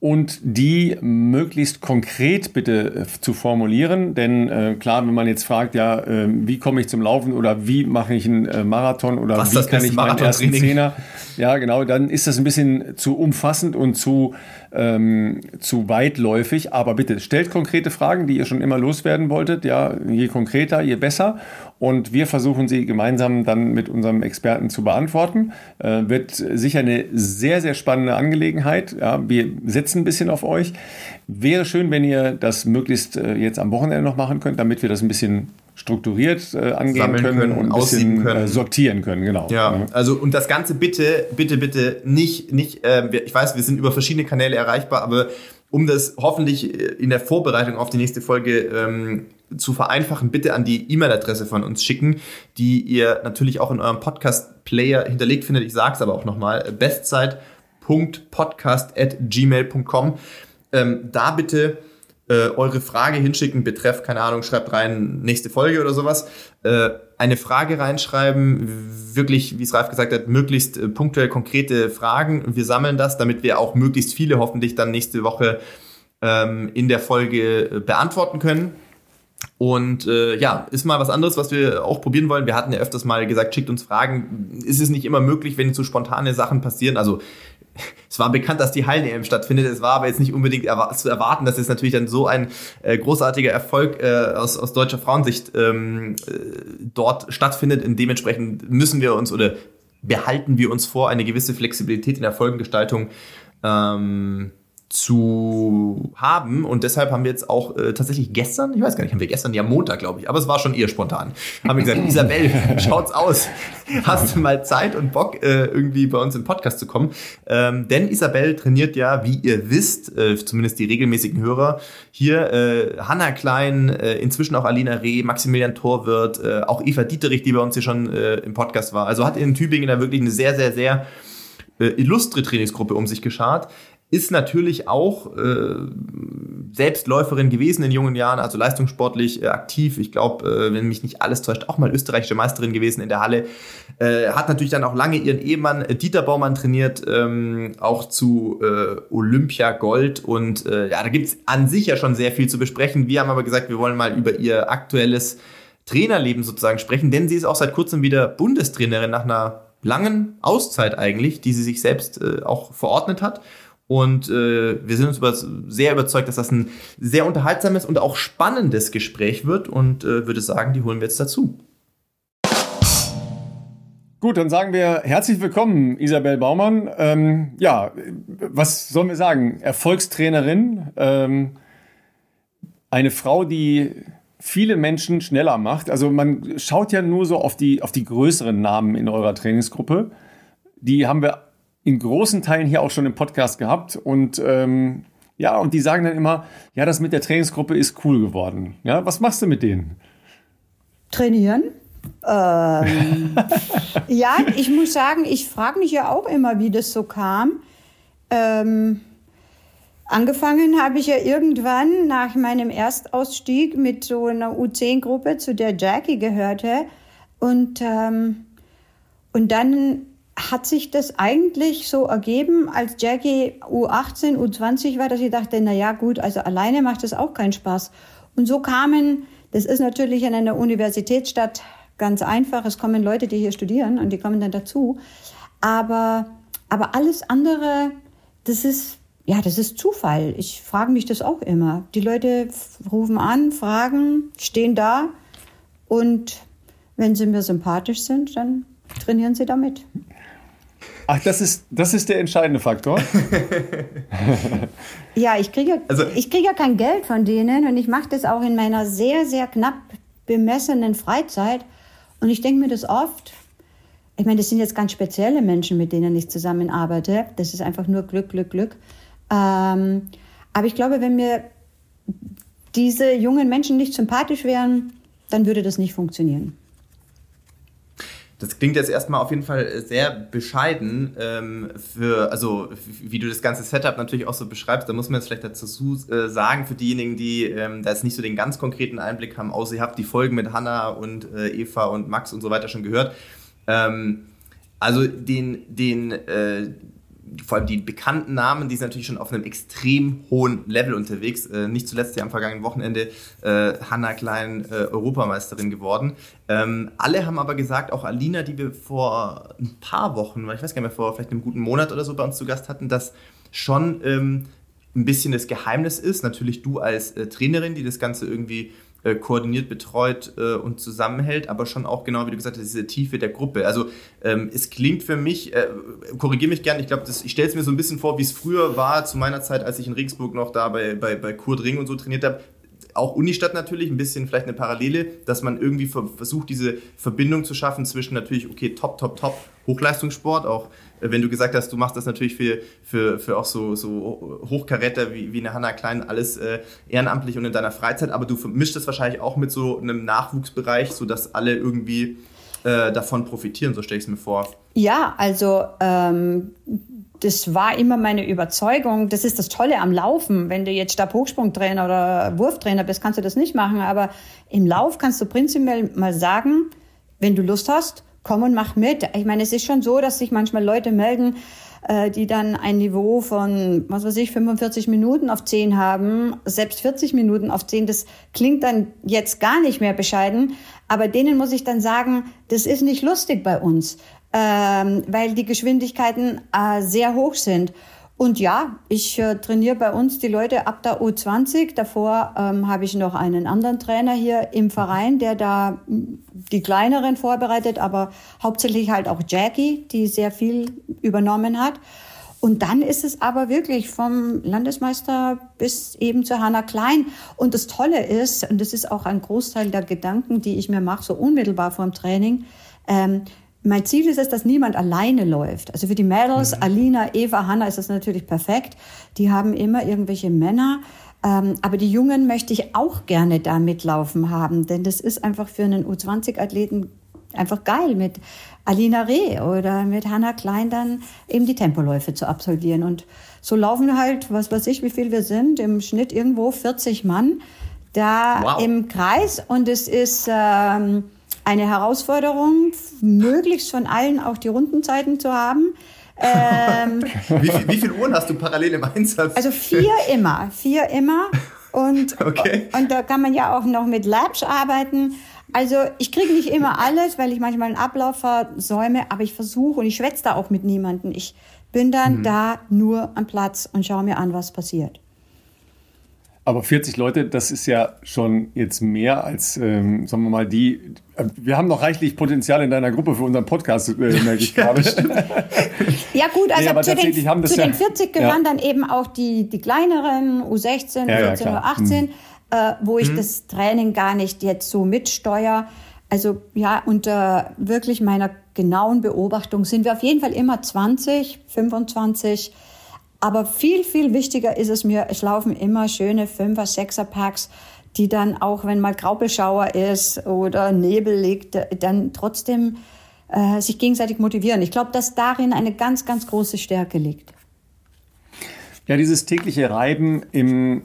und die möglichst konkret bitte äh, zu formulieren. Denn äh, klar, wenn man jetzt fragt, ja, äh, wie komme ich zum Laufen oder wie mache ich einen äh, Marathon oder Was wie kann ich meinen ersten Zehner, ja genau, dann ist das ein bisschen zu umfassend und zu, ähm, zu weitläufig. Aber bitte stellt konkrete Fragen, die ihr schon immer loswerden wolltet. Ja, je konkreter, je besser. Und wir versuchen sie gemeinsam dann mit unserem Experten zu beantworten. Äh, wird sicher eine sehr, sehr spannende Angelegenheit. Ja, wir setzen ein bisschen auf euch. Wäre schön, wenn ihr das möglichst äh, jetzt am Wochenende noch machen könnt, damit wir das ein bisschen strukturiert äh, angehen können, können, und ein bisschen können. Äh, sortieren können, genau. Ja, also und das Ganze bitte, bitte, bitte nicht, nicht, äh, ich weiß, wir sind über verschiedene Kanäle erreichbar, aber um das hoffentlich äh, in der Vorbereitung auf die nächste Folge ähm, zu vereinfachen, bitte an die E-Mail-Adresse von uns schicken, die ihr natürlich auch in eurem Podcast-Player hinterlegt findet. Ich sage es aber auch nochmal, bestzeit.podcast.gmail.com. Ähm, da bitte äh, eure Frage hinschicken, betreff, keine Ahnung, schreibt rein, nächste Folge oder sowas. Äh, eine Frage reinschreiben, wirklich, wie es Ralf gesagt hat, möglichst äh, punktuell konkrete Fragen. Wir sammeln das, damit wir auch möglichst viele hoffentlich dann nächste Woche ähm, in der Folge äh, beantworten können. Und äh, ja, ist mal was anderes, was wir auch probieren wollen. Wir hatten ja öfters mal gesagt, schickt uns Fragen. Ist es nicht immer möglich, wenn so spontane Sachen passieren? Also es war bekannt, dass die Hallen-EM stattfindet. Es war aber jetzt nicht unbedingt erwa zu erwarten, dass es natürlich dann so ein äh, großartiger Erfolg äh, aus, aus deutscher Frauensicht ähm, äh, dort stattfindet. Und dementsprechend müssen wir uns oder behalten wir uns vor, eine gewisse Flexibilität in der Folgengestaltung ähm, zu haben. Und deshalb haben wir jetzt auch äh, tatsächlich gestern, ich weiß gar nicht, haben wir gestern, ja Montag, glaube ich, aber es war schon eher spontan, haben wir gesagt, Isabel, schaut's aus. Hast du mal Zeit und Bock, äh, irgendwie bei uns im Podcast zu kommen? Ähm, denn Isabel trainiert ja, wie ihr wisst, äh, zumindest die regelmäßigen Hörer, hier äh, Hanna Klein, äh, inzwischen auch Alina Reh, Maximilian Torwirt, äh, auch Eva Dieterich, die bei uns hier schon äh, im Podcast war. Also hat in Tübingen da wirklich eine sehr, sehr, sehr äh, illustre Trainingsgruppe um sich geschart ist natürlich auch äh, Selbstläuferin gewesen in jungen Jahren, also leistungssportlich äh, aktiv. Ich glaube, äh, wenn mich nicht alles täuscht, auch mal österreichische Meisterin gewesen in der Halle. Äh, hat natürlich dann auch lange ihren Ehemann äh, Dieter Baumann trainiert, ähm, auch zu äh, Olympia Gold. Und äh, ja, da gibt's an sich ja schon sehr viel zu besprechen. Wir haben aber gesagt, wir wollen mal über ihr aktuelles Trainerleben sozusagen sprechen, denn sie ist auch seit kurzem wieder Bundestrainerin nach einer langen Auszeit eigentlich, die sie sich selbst äh, auch verordnet hat. Und äh, wir sind uns über, sehr überzeugt, dass das ein sehr unterhaltsames und auch spannendes Gespräch wird und äh, würde sagen, die holen wir jetzt dazu. Gut, dann sagen wir herzlich willkommen, Isabel Baumann. Ähm, ja, was sollen wir sagen? Erfolgstrainerin, ähm, eine Frau, die viele Menschen schneller macht. Also man schaut ja nur so auf die, auf die größeren Namen in eurer Trainingsgruppe. Die haben wir in großen Teilen hier auch schon im Podcast gehabt und ähm, ja, und die sagen dann immer, ja, das mit der Trainingsgruppe ist cool geworden. Ja, was machst du mit denen? Trainieren. Ähm, ja, ich muss sagen, ich frage mich ja auch immer, wie das so kam. Ähm, angefangen habe ich ja irgendwann nach meinem Erstausstieg mit so einer U10-Gruppe, zu der Jackie gehörte. Und, ähm, und dann hat sich das eigentlich so ergeben, als Jackie U18, U20 war, dass ich dachte, na ja, gut, also alleine macht das auch keinen Spaß. Und so kamen, das ist natürlich in einer Universitätsstadt ganz einfach, es kommen Leute, die hier studieren und die kommen dann dazu. Aber, aber alles andere, das ist, ja, das ist Zufall. Ich frage mich das auch immer. Die Leute rufen an, fragen, stehen da und wenn sie mir sympathisch sind, dann trainieren sie damit. Ach, das ist, das ist der entscheidende Faktor. ja, ich kriege, also, ich kriege ja kein Geld von denen und ich mache das auch in meiner sehr, sehr knapp bemessenen Freizeit. Und ich denke mir das oft. Ich meine, das sind jetzt ganz spezielle Menschen, mit denen ich zusammenarbeite. Das ist einfach nur Glück, Glück, Glück. Ähm, aber ich glaube, wenn mir diese jungen Menschen nicht sympathisch wären, dann würde das nicht funktionieren. Das klingt jetzt erstmal auf jeden Fall sehr bescheiden ähm, für, also wie du das ganze Setup natürlich auch so beschreibst, da muss man jetzt vielleicht dazu äh, sagen, für diejenigen, die ähm, da jetzt nicht so den ganz konkreten Einblick haben, außer ihr habt die Folgen mit Hanna und äh, Eva und Max und so weiter schon gehört. Ähm, also den, den, äh, vor allem die bekannten Namen, die sind natürlich schon auf einem extrem hohen Level unterwegs. Äh, nicht zuletzt ja am vergangenen Wochenende äh, Hanna Klein äh, Europameisterin geworden. Ähm, alle haben aber gesagt, auch Alina, die wir vor ein paar Wochen, ich weiß gar nicht mehr, vor vielleicht einem guten Monat oder so bei uns zu Gast hatten, dass schon ähm, ein bisschen das Geheimnis ist. Natürlich du als äh, Trainerin, die das Ganze irgendwie äh, koordiniert, betreut äh, und zusammenhält, aber schon auch genau, wie du gesagt hast, diese Tiefe der Gruppe. Also ähm, es klingt für mich, äh, korrigiere mich gern, ich glaube, ich stelle es mir so ein bisschen vor, wie es früher war, zu meiner Zeit, als ich in Regensburg noch da bei, bei, bei Kurt Ring und so trainiert habe. auch Unistadt natürlich, ein bisschen vielleicht eine Parallele, dass man irgendwie versucht, diese Verbindung zu schaffen zwischen natürlich, okay, top, top, top, Hochleistungssport, auch wenn du gesagt hast, du machst das natürlich für, für, für auch so, so Hochkaräter wie, wie eine Hanna Klein, alles äh, ehrenamtlich und in deiner Freizeit, aber du vermischst das wahrscheinlich auch mit so einem Nachwuchsbereich, sodass alle irgendwie äh, davon profitieren, so stelle ich es mir vor. Ja, also ähm, das war immer meine Überzeugung. Das ist das Tolle am Laufen. Wenn du jetzt Stabhochsprungtrainer oder Wurftrainer bist, kannst du das nicht machen. Aber im Lauf kannst du prinzipiell mal sagen, wenn du Lust hast, komm und mach mit. Ich meine, es ist schon so, dass sich manchmal Leute melden, äh, die dann ein Niveau von, was weiß ich, 45 Minuten auf 10 haben, selbst 40 Minuten auf 10. Das klingt dann jetzt gar nicht mehr bescheiden. Aber denen muss ich dann sagen, das ist nicht lustig bei uns ähm, weil die Geschwindigkeiten äh, sehr hoch sind. Und ja, ich äh, trainiere bei uns die Leute ab der U20. Davor ähm, habe ich noch einen anderen Trainer hier im Verein, der da die kleineren vorbereitet, aber hauptsächlich halt auch Jackie, die sehr viel übernommen hat. Und dann ist es aber wirklich vom Landesmeister bis eben zu Hanna Klein. Und das Tolle ist, und das ist auch ein Großteil der Gedanken, die ich mir mache, so unmittelbar vor dem Training, ähm, mein Ziel ist es, dass niemand alleine läuft. Also für die Mädels, mhm. Alina, Eva, Hanna ist das natürlich perfekt. Die haben immer irgendwelche Männer. Ähm, aber die Jungen möchte ich auch gerne da mitlaufen haben, denn das ist einfach für einen U20-Athleten einfach geil, mit Alina Reh oder mit Hanna Klein dann eben die Tempoläufe zu absolvieren. Und so laufen halt, was weiß ich, wie viel wir sind, im Schnitt irgendwo 40 Mann da wow. im Kreis. Und es ist... Ähm, eine Herausforderung, möglichst von allen auch die Rundenzeiten zu haben. Ähm, wie, viel, wie viele Uhren hast du parallel im Einsatz? Also vier immer, vier immer. Und, okay. und da kann man ja auch noch mit Labs arbeiten. Also ich kriege nicht immer alles, weil ich manchmal einen Ablauf versäume, aber ich versuche und ich schwätze da auch mit niemandem. Ich bin dann mhm. da nur am Platz und schaue mir an, was passiert. Aber 40 Leute, das ist ja schon jetzt mehr als, ähm, sagen wir mal, die. Äh, wir haben noch reichlich Potenzial in deiner Gruppe für unseren Podcast, äh, merke ich gerade. ja, gut, also nee, zu, den, zu ja, den 40 gehören ja. dann eben auch die, die kleineren, U16, ja, U14, U18, hm. äh, wo ich hm. das Training gar nicht jetzt so mitsteuere. Also ja, unter wirklich meiner genauen Beobachtung sind wir auf jeden Fall immer 20, 25 aber viel, viel wichtiger ist es mir, es laufen immer schöne Fünfer-, Sechser-Packs, die dann auch, wenn mal Graupelschauer ist oder Nebel liegt, dann trotzdem äh, sich gegenseitig motivieren. Ich glaube, dass darin eine ganz, ganz große Stärke liegt. Ja, dieses tägliche Reiben im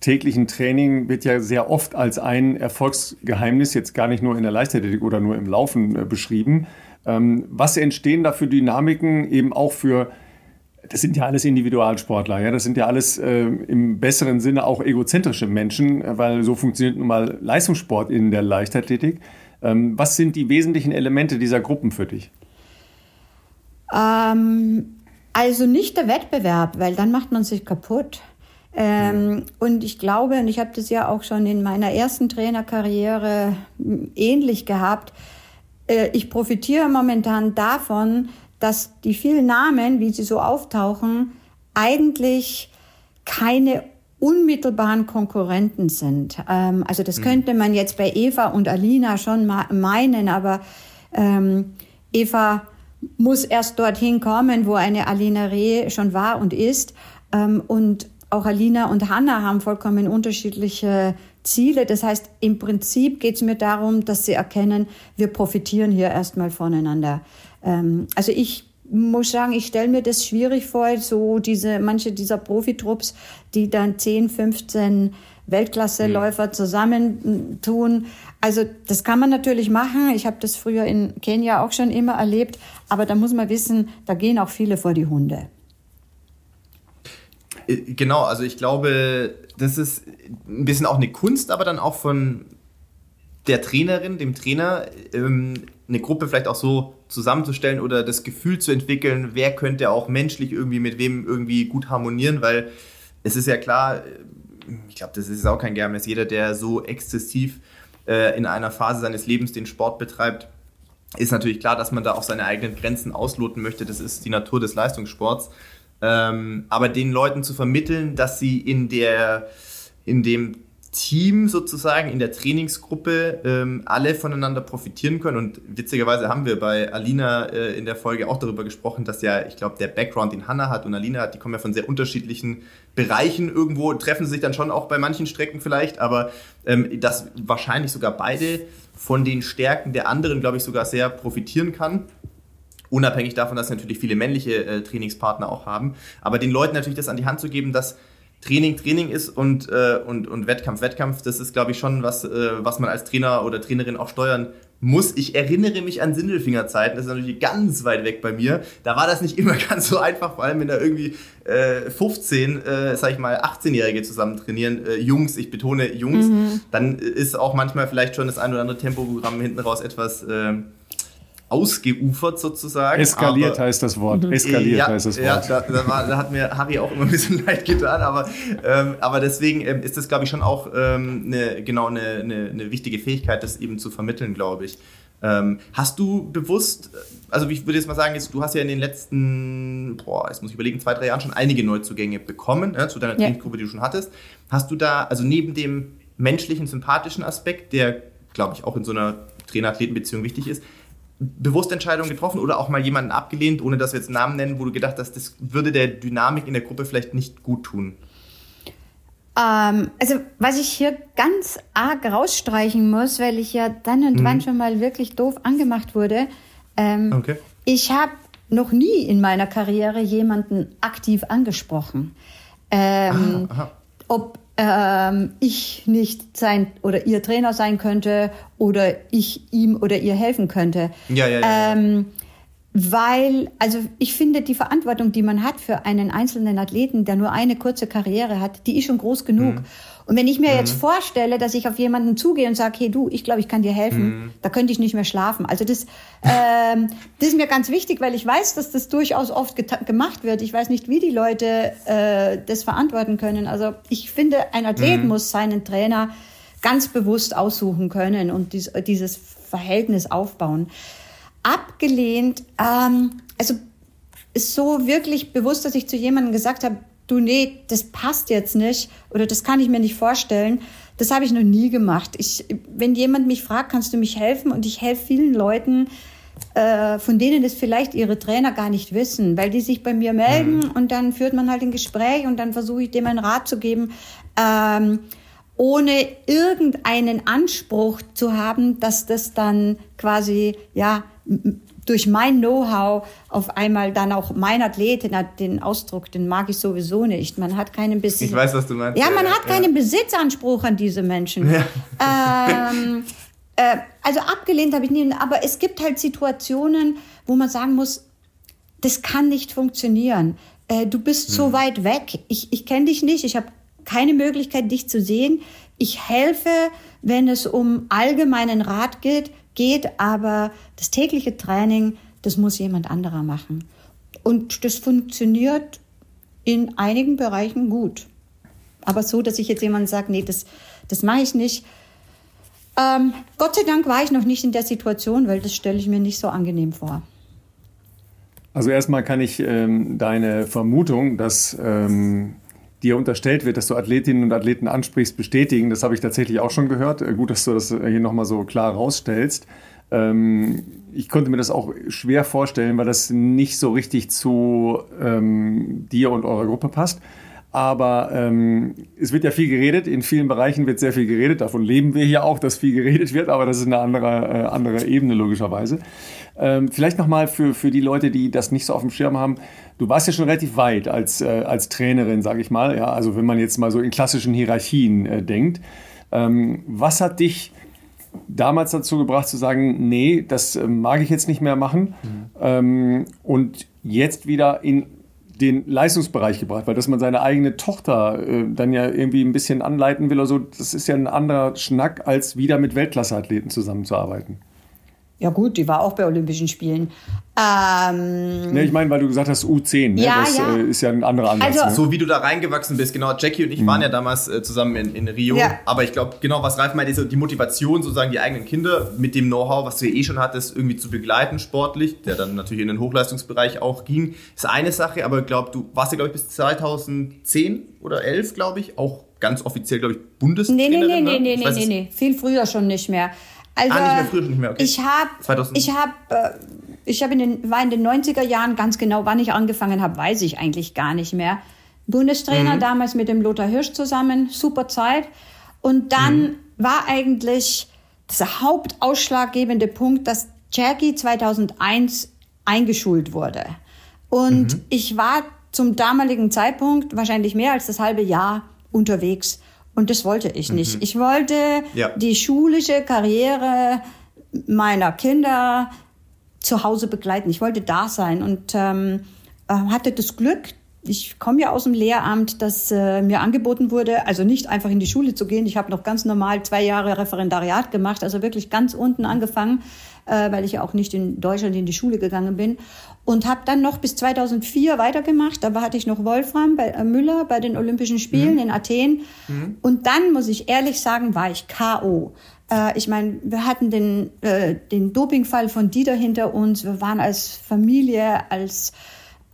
täglichen Training wird ja sehr oft als ein Erfolgsgeheimnis, jetzt gar nicht nur in der Leichtathletik oder nur im Laufen äh, beschrieben. Ähm, was entstehen da für Dynamiken eben auch für das sind ja alles Individualsportler, ja, das sind ja alles äh, im besseren Sinne auch egozentrische Menschen, weil so funktioniert nun mal Leistungssport in der Leichtathletik. Ähm, was sind die wesentlichen Elemente dieser Gruppen für dich? Ähm, also nicht der Wettbewerb, weil dann macht man sich kaputt. Ähm. Und ich glaube, und ich habe das ja auch schon in meiner ersten Trainerkarriere ähnlich gehabt, äh, ich profitiere momentan davon, dass die vielen Namen, wie sie so auftauchen, eigentlich keine unmittelbaren Konkurrenten sind. Ähm, also das mhm. könnte man jetzt bei Eva und Alina schon meinen, aber ähm, Eva muss erst dorthin kommen, wo eine Alina Reh schon war und ist. Ähm, und auch Alina und Hanna haben vollkommen unterschiedliche Ziele. Das heißt, im Prinzip geht es mir darum, dass sie erkennen, wir profitieren hier erstmal voneinander. Ähm, also ich muss sagen, ich stelle mir das schwierig vor, so diese, manche dieser Profitrupps, die dann 10, 15 Weltklasseläufer mhm. zusammentun. Also das kann man natürlich machen. Ich habe das früher in Kenia auch schon immer erlebt. Aber da muss man wissen, da gehen auch viele vor die Hunde. Äh, genau, also ich glaube, das ist ein bisschen auch eine Kunst, aber dann auch von der Trainerin, dem Trainer, ähm, eine Gruppe vielleicht auch so zusammenzustellen oder das Gefühl zu entwickeln, wer könnte auch menschlich irgendwie mit wem irgendwie gut harmonieren, weil es ist ja klar, äh, ich glaube, das ist auch kein Geheimnis, jeder, der so exzessiv äh, in einer Phase seines Lebens den Sport betreibt, ist natürlich klar, dass man da auch seine eigenen Grenzen ausloten möchte. Das ist die Natur des Leistungssports. Ähm, aber den Leuten zu vermitteln, dass sie in der in dem Team sozusagen in der Trainingsgruppe ähm, alle voneinander profitieren können. Und witzigerweise haben wir bei Alina äh, in der Folge auch darüber gesprochen, dass ja, ich glaube, der Background, den Hanna hat und Alina hat, die kommen ja von sehr unterschiedlichen Bereichen irgendwo, treffen sich dann schon auch bei manchen Strecken vielleicht, aber ähm, dass wahrscheinlich sogar beide von den Stärken der anderen, glaube ich, sogar sehr profitieren kann. Unabhängig davon, dass natürlich viele männliche äh, Trainingspartner auch haben. Aber den Leuten natürlich das an die Hand zu geben, dass Training Training ist und, äh, und, und Wettkampf Wettkampf, das ist, glaube ich, schon was, äh, was man als Trainer oder Trainerin auch steuern muss. Ich erinnere mich an Sindelfingerzeiten, das ist natürlich ganz weit weg bei mir. Da war das nicht immer ganz so einfach, vor allem wenn da irgendwie äh, 15, äh, sag ich mal, 18-Jährige zusammen trainieren, äh, Jungs, ich betone Jungs, mhm. dann ist auch manchmal vielleicht schon das ein oder andere Tempoprogramm hinten raus etwas äh, ausgeufert sozusagen. Eskaliert aber, heißt das Wort. Mhm. Eskaliert ja, heißt das Wort. Ja, da, da, war, da, hat mir Harry auch immer ein bisschen leid getan, aber, ähm, aber deswegen ähm, ist das, glaube ich, schon auch ähm, eine, genau eine, eine, eine, wichtige Fähigkeit, das eben zu vermitteln, glaube ich. Ähm, hast du bewusst, also ich würde jetzt mal sagen, jetzt, du hast ja in den letzten, boah, jetzt muss ich überlegen, zwei, drei Jahren schon einige Neuzugänge bekommen, ne, zu deiner ja. Trainingsgruppe, die du schon hattest. Hast du da, also neben dem menschlichen, sympathischen Aspekt, der, glaube ich, auch in so einer Trainer-Athleten-Beziehung wichtig ist, bewusst Entscheidungen getroffen oder auch mal jemanden abgelehnt, ohne dass wir jetzt Namen nennen, wo du gedacht hast, das würde der Dynamik in der Gruppe vielleicht nicht gut tun? Ähm, also was ich hier ganz arg rausstreichen muss, weil ich ja dann und mhm. wann schon mal wirklich doof angemacht wurde. Ähm, okay. Ich habe noch nie in meiner Karriere jemanden aktiv angesprochen. Ähm, aha, aha. Ob ähm, ich nicht sein oder ihr Trainer sein könnte oder ich ihm oder ihr helfen könnte. Ja, ja, ja. Ähm, weil, also ich finde, die Verantwortung, die man hat für einen einzelnen Athleten, der nur eine kurze Karriere hat, die ist schon groß genug. Mhm. Und wenn ich mir mhm. jetzt vorstelle, dass ich auf jemanden zugehe und sage, hey du, ich glaube, ich kann dir helfen, mhm. da könnte ich nicht mehr schlafen. Also das, ähm, das ist mir ganz wichtig, weil ich weiß, dass das durchaus oft gemacht wird. Ich weiß nicht, wie die Leute äh, das verantworten können. Also ich finde, ein Athlet mhm. muss seinen Trainer ganz bewusst aussuchen können und dies, dieses Verhältnis aufbauen. Abgelehnt, ähm, also ist so wirklich bewusst, dass ich zu jemandem gesagt habe, du, nee, das passt jetzt nicht oder das kann ich mir nicht vorstellen. Das habe ich noch nie gemacht. Ich, wenn jemand mich fragt, kannst du mich helfen? Und ich helfe vielen Leuten, äh, von denen es vielleicht ihre Trainer gar nicht wissen, weil die sich bei mir melden mhm. und dann führt man halt ein Gespräch und dann versuche ich dem einen Rat zu geben, ähm, ohne irgendeinen Anspruch zu haben, dass das dann quasi, ja, durch mein Know-how auf einmal dann auch mein Athlet, den Ausdruck, den mag ich sowieso nicht. Man hat keinen Besitz. Ich weiß, was du meinst. Ja, man ja, hat ja. keinen Besitzanspruch an diese Menschen. Ja. Ähm, äh, also abgelehnt habe ich nie, aber es gibt halt Situationen, wo man sagen muss, das kann nicht funktionieren. Äh, du bist hm. so weit weg. Ich, ich kenne dich nicht. Ich habe keine Möglichkeit, dich zu sehen. Ich helfe, wenn es um allgemeinen Rat geht geht, aber das tägliche Training, das muss jemand anderer machen. Und das funktioniert in einigen Bereichen gut. Aber so, dass ich jetzt jemand sage, nee, das, das mache ich nicht. Ähm, Gott sei Dank war ich noch nicht in der Situation, weil das stelle ich mir nicht so angenehm vor. Also erstmal kann ich ähm, deine Vermutung, dass ähm, dir unterstellt wird, dass du Athletinnen und Athleten ansprichst, bestätigen. Das habe ich tatsächlich auch schon gehört. Äh, gut, dass du das hier nochmal so klar rausstellst. Ähm, ich konnte mir das auch schwer vorstellen, weil das nicht so richtig zu ähm, dir und eurer Gruppe passt. Aber ähm, es wird ja viel geredet, in vielen Bereichen wird sehr viel geredet, davon leben wir hier auch, dass viel geredet wird, aber das ist eine andere, äh, andere Ebene logischerweise. Ähm, vielleicht nochmal für, für die Leute, die das nicht so auf dem Schirm haben, du warst ja schon relativ weit als, äh, als Trainerin, sage ich mal, ja, also wenn man jetzt mal so in klassischen Hierarchien äh, denkt. Ähm, was hat dich damals dazu gebracht zu sagen, nee, das äh, mag ich jetzt nicht mehr machen mhm. ähm, und jetzt wieder in den Leistungsbereich gebracht, weil dass man seine eigene Tochter äh, dann ja irgendwie ein bisschen anleiten will oder so, das ist ja ein anderer Schnack, als wieder mit Weltklasseathleten zusammenzuarbeiten. Ja gut, die war auch bei Olympischen Spielen. Ähm, ne, ich meine, weil du gesagt hast U10, ne? ja, das ja. Äh, ist ja ein anderer Ansatz. Also, ne? So wie du da reingewachsen bist, genau. Jackie und ich mhm. waren ja damals äh, zusammen in, in Rio. Ja. Aber ich glaube, genau, was Ralf meint, ist die Motivation, sozusagen die eigenen Kinder mit dem Know-how, was du ja eh schon hattest, irgendwie zu begleiten sportlich, der dann natürlich in den Hochleistungsbereich auch ging, ist eine Sache. Aber ich glaube, du warst ja, glaube ich, bis 2010 oder 11, glaube ich, auch ganz offiziell, glaube ich, Bundestrainerin. Nee, nee, nee, ne? nee, nee, nee, nee, viel früher schon nicht mehr. Also, Ah, nicht mehr früher, nicht mehr, okay. Ich habe 2000. ich hab, äh, ich hab in den, war in den 90er Jahren, ganz genau wann ich angefangen habe, weiß ich eigentlich gar nicht mehr. Bundestrainer Mhm. damals mit dem Lothar Hirsch zusammen, super Zeit. Und dann Mhm. war eigentlich der hauptausschlaggebende Punkt, dass Jackie 2001 eingeschult wurde. Und Mhm. ich war zum damaligen Zeitpunkt wahrscheinlich mehr als das halbe Jahr unterwegs. Und das wollte ich nicht. Ich wollte Mhm. Ja. die schulische Karriere meiner Kinder zu Hause begleiten. Ich wollte da sein und ähm, äh, hatte das Glück, ich komme ja aus dem Lehramt, dass äh, mir angeboten wurde, also nicht einfach in die Schule zu gehen. Ich habe noch ganz normal zwei Jahre Referendariat gemacht, also wirklich ganz unten angefangen, äh, weil ich ja auch nicht in Deutschland in die Schule gegangen bin. Und habe dann noch bis 2004 weitergemacht. Da hatte ich noch Wolfram bei, äh, Müller bei den Olympischen Spielen in Athen. Und dann, muss ich ehrlich sagen, war ich K.O. Äh, ich meine, wir hatten den, äh, den Dopingfall von Dieter hinter uns. Wir waren als Familie, als,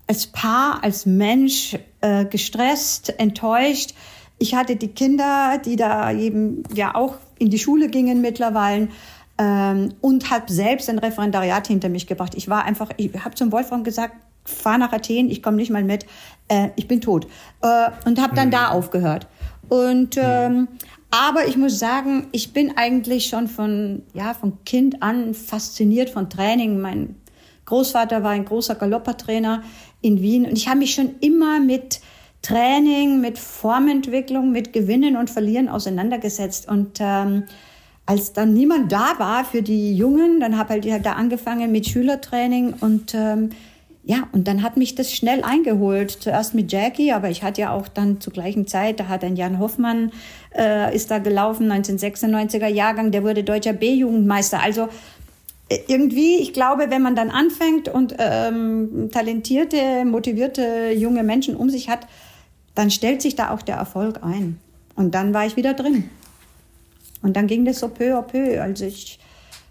als Paar, als Mensch äh, gestresst, enttäuscht. Ich hatte die Kinder, die da eben ja auch in die Schule gingen mittlerweile ähm, und habe selbst ein Referendariat hinter mich gebracht. Ich war einfach, ich habe zum Wolfram gesagt, fahr nach Athen, ich komme nicht mal mit, äh, ich bin tot. Äh, und habe dann da aufgehört. Und ähm, aber ich muss sagen, ich bin eigentlich schon von ja von Kind an fasziniert von Training. Mein Großvater war ein großer Galoppertrainer in Wien und ich habe mich schon immer mit Training, mit Formentwicklung, mit Gewinnen und Verlieren auseinandergesetzt und ähm, als dann niemand da war für die Jungen, dann habe halt, halt da angefangen mit Schülertraining und ähm, ja, und dann hat mich das schnell eingeholt. Zuerst mit Jackie, aber ich hatte ja auch dann zur gleichen Zeit, da hat ein Jan Hoffmann, äh, ist da gelaufen, 1996er Jahrgang, der wurde deutscher B-Jugendmeister. Also äh, irgendwie, ich glaube, wenn man dann anfängt und ähm, talentierte, motivierte junge Menschen um sich hat, dann stellt sich da auch der Erfolg ein. Und dann war ich wieder drin. Und dann ging das so peu à peu. Also ich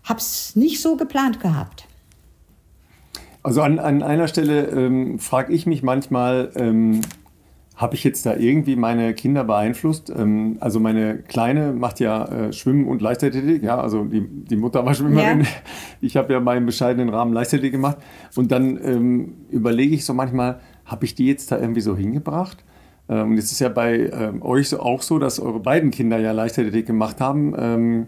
habe es nicht so geplant gehabt. Also an, an einer Stelle ähm, frage ich mich manchmal, ähm, habe ich jetzt da irgendwie meine Kinder beeinflusst? Ähm, also meine Kleine macht ja äh, Schwimmen und Leichtathletik, ja, also die, die Mutter war Schwimmerin. Ja. Ich habe ja meinen bescheidenen Rahmen Leichtathletik gemacht. Und dann ähm, überlege ich so manchmal, habe ich die jetzt da irgendwie so hingebracht? Ähm, Und jetzt ist ja bei ähm, euch so auch so, dass eure beiden Kinder ja Leichtathletik gemacht haben. Ähm,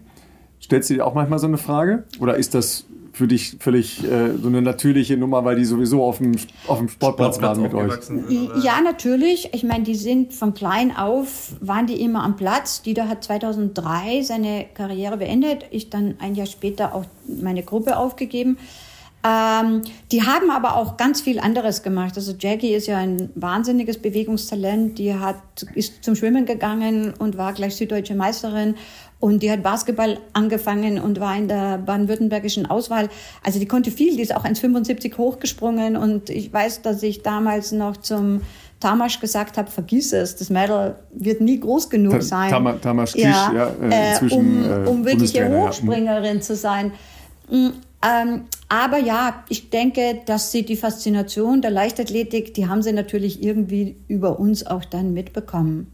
stellst du dir auch manchmal so eine Frage? Oder ist das für dich völlig äh, so eine natürliche Nummer, weil die sowieso auf dem, auf dem Sportplatz, waren mit euch? sind? Ja, natürlich. Ich meine, die sind von klein auf, waren die immer am Platz. Dieter hat 2003 seine Karriere beendet. Ich dann ein Jahr später auch meine Gruppe aufgegeben. Ähm, die haben aber auch ganz viel anderes gemacht. Also Jackie ist ja ein wahnsinniges Bewegungstalent. Die hat, ist zum Schwimmen gegangen und war gleich süddeutsche Meisterin. Und die hat Basketball angefangen und war in der baden-württembergischen Auswahl. Also die konnte viel. Die ist auch 1,75 hochgesprungen. Und ich weiß, dass ich damals noch zum Tamasch gesagt habe, vergiss es, das Mädel wird nie groß genug sein. Tama- Tamasch Kisch, ja, äh, äh, inzwischen, um, äh, um wirkliche Bundestrainer, ja. Hochspringerin zu sein. Ähm, aber ja, ich denke, dass sie die Faszination der Leichtathletik, die haben sie natürlich irgendwie über uns auch dann mitbekommen.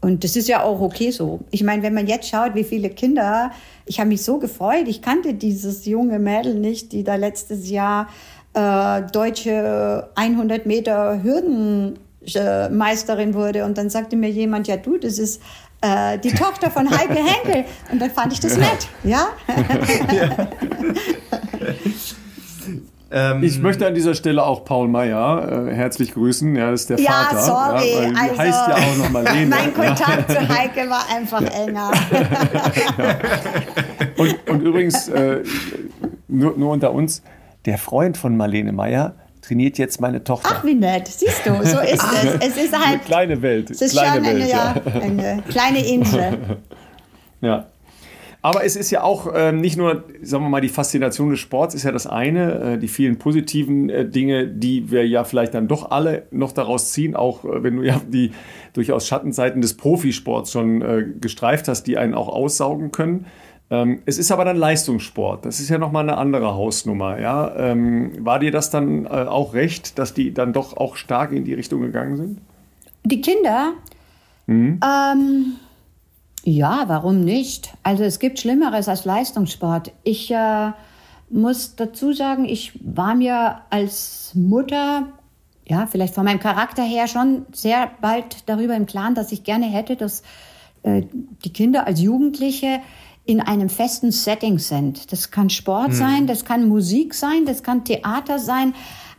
Und das ist ja auch okay so. Ich meine, wenn man jetzt schaut, wie viele Kinder, ich habe mich so gefreut, ich kannte dieses junge Mädel nicht, die da letztes Jahr äh, deutsche 100 Meter Hürdenmeisterin wurde. Und dann sagte mir jemand, ja du, das ist äh, die Tochter von Heike Henkel. Und dann fand ich das nett, ja? Ähm, Ich möchte an dieser Stelle auch Paul Meyer äh, herzlich grüßen. Ja, das ist der Ja, Vater. sorry. Ja, die also, heißt ja auch noch Marlene. mein ja. Kontakt zu Heike war einfach enger. Und, und übrigens, äh, nur, nur unter uns, der Freund von Marlene Meyer trainiert jetzt meine Tochter. Ach, wie nett. Siehst du, so ist es. Es ist Eine halt, kleine Welt. es ist kleine schon eine, Welt, ja, eine kleine Insel. Ja. Aber es ist ja auch ähm, nicht nur, sagen wir mal, die Faszination des Sports ist ja das eine, äh, die vielen positiven äh, Dinge, die wir ja vielleicht dann doch alle noch daraus ziehen, auch äh, wenn du ja die durchaus Schattenseiten des Profisports schon äh, gestreift hast, die einen auch aussaugen können. Ähm, es ist aber dann Leistungssport. Das ist ja nochmal eine andere Hausnummer. Ja? Ähm, war dir das dann äh, auch recht, dass die dann doch auch stark in die Richtung gegangen sind? Die Kinder, Mhm. Ähm, ja, warum nicht? Also es gibt Schlimmeres als Leistungssport. Ich äh, muss dazu sagen, ich war mir als Mutter, ja, vielleicht von meinem Charakter her schon sehr bald darüber im Klaren, dass ich gerne hätte, dass äh, die Kinder als Jugendliche in einem festen Setting sind. Das kann Sport hm. sein, das kann Musik sein, das kann Theater sein,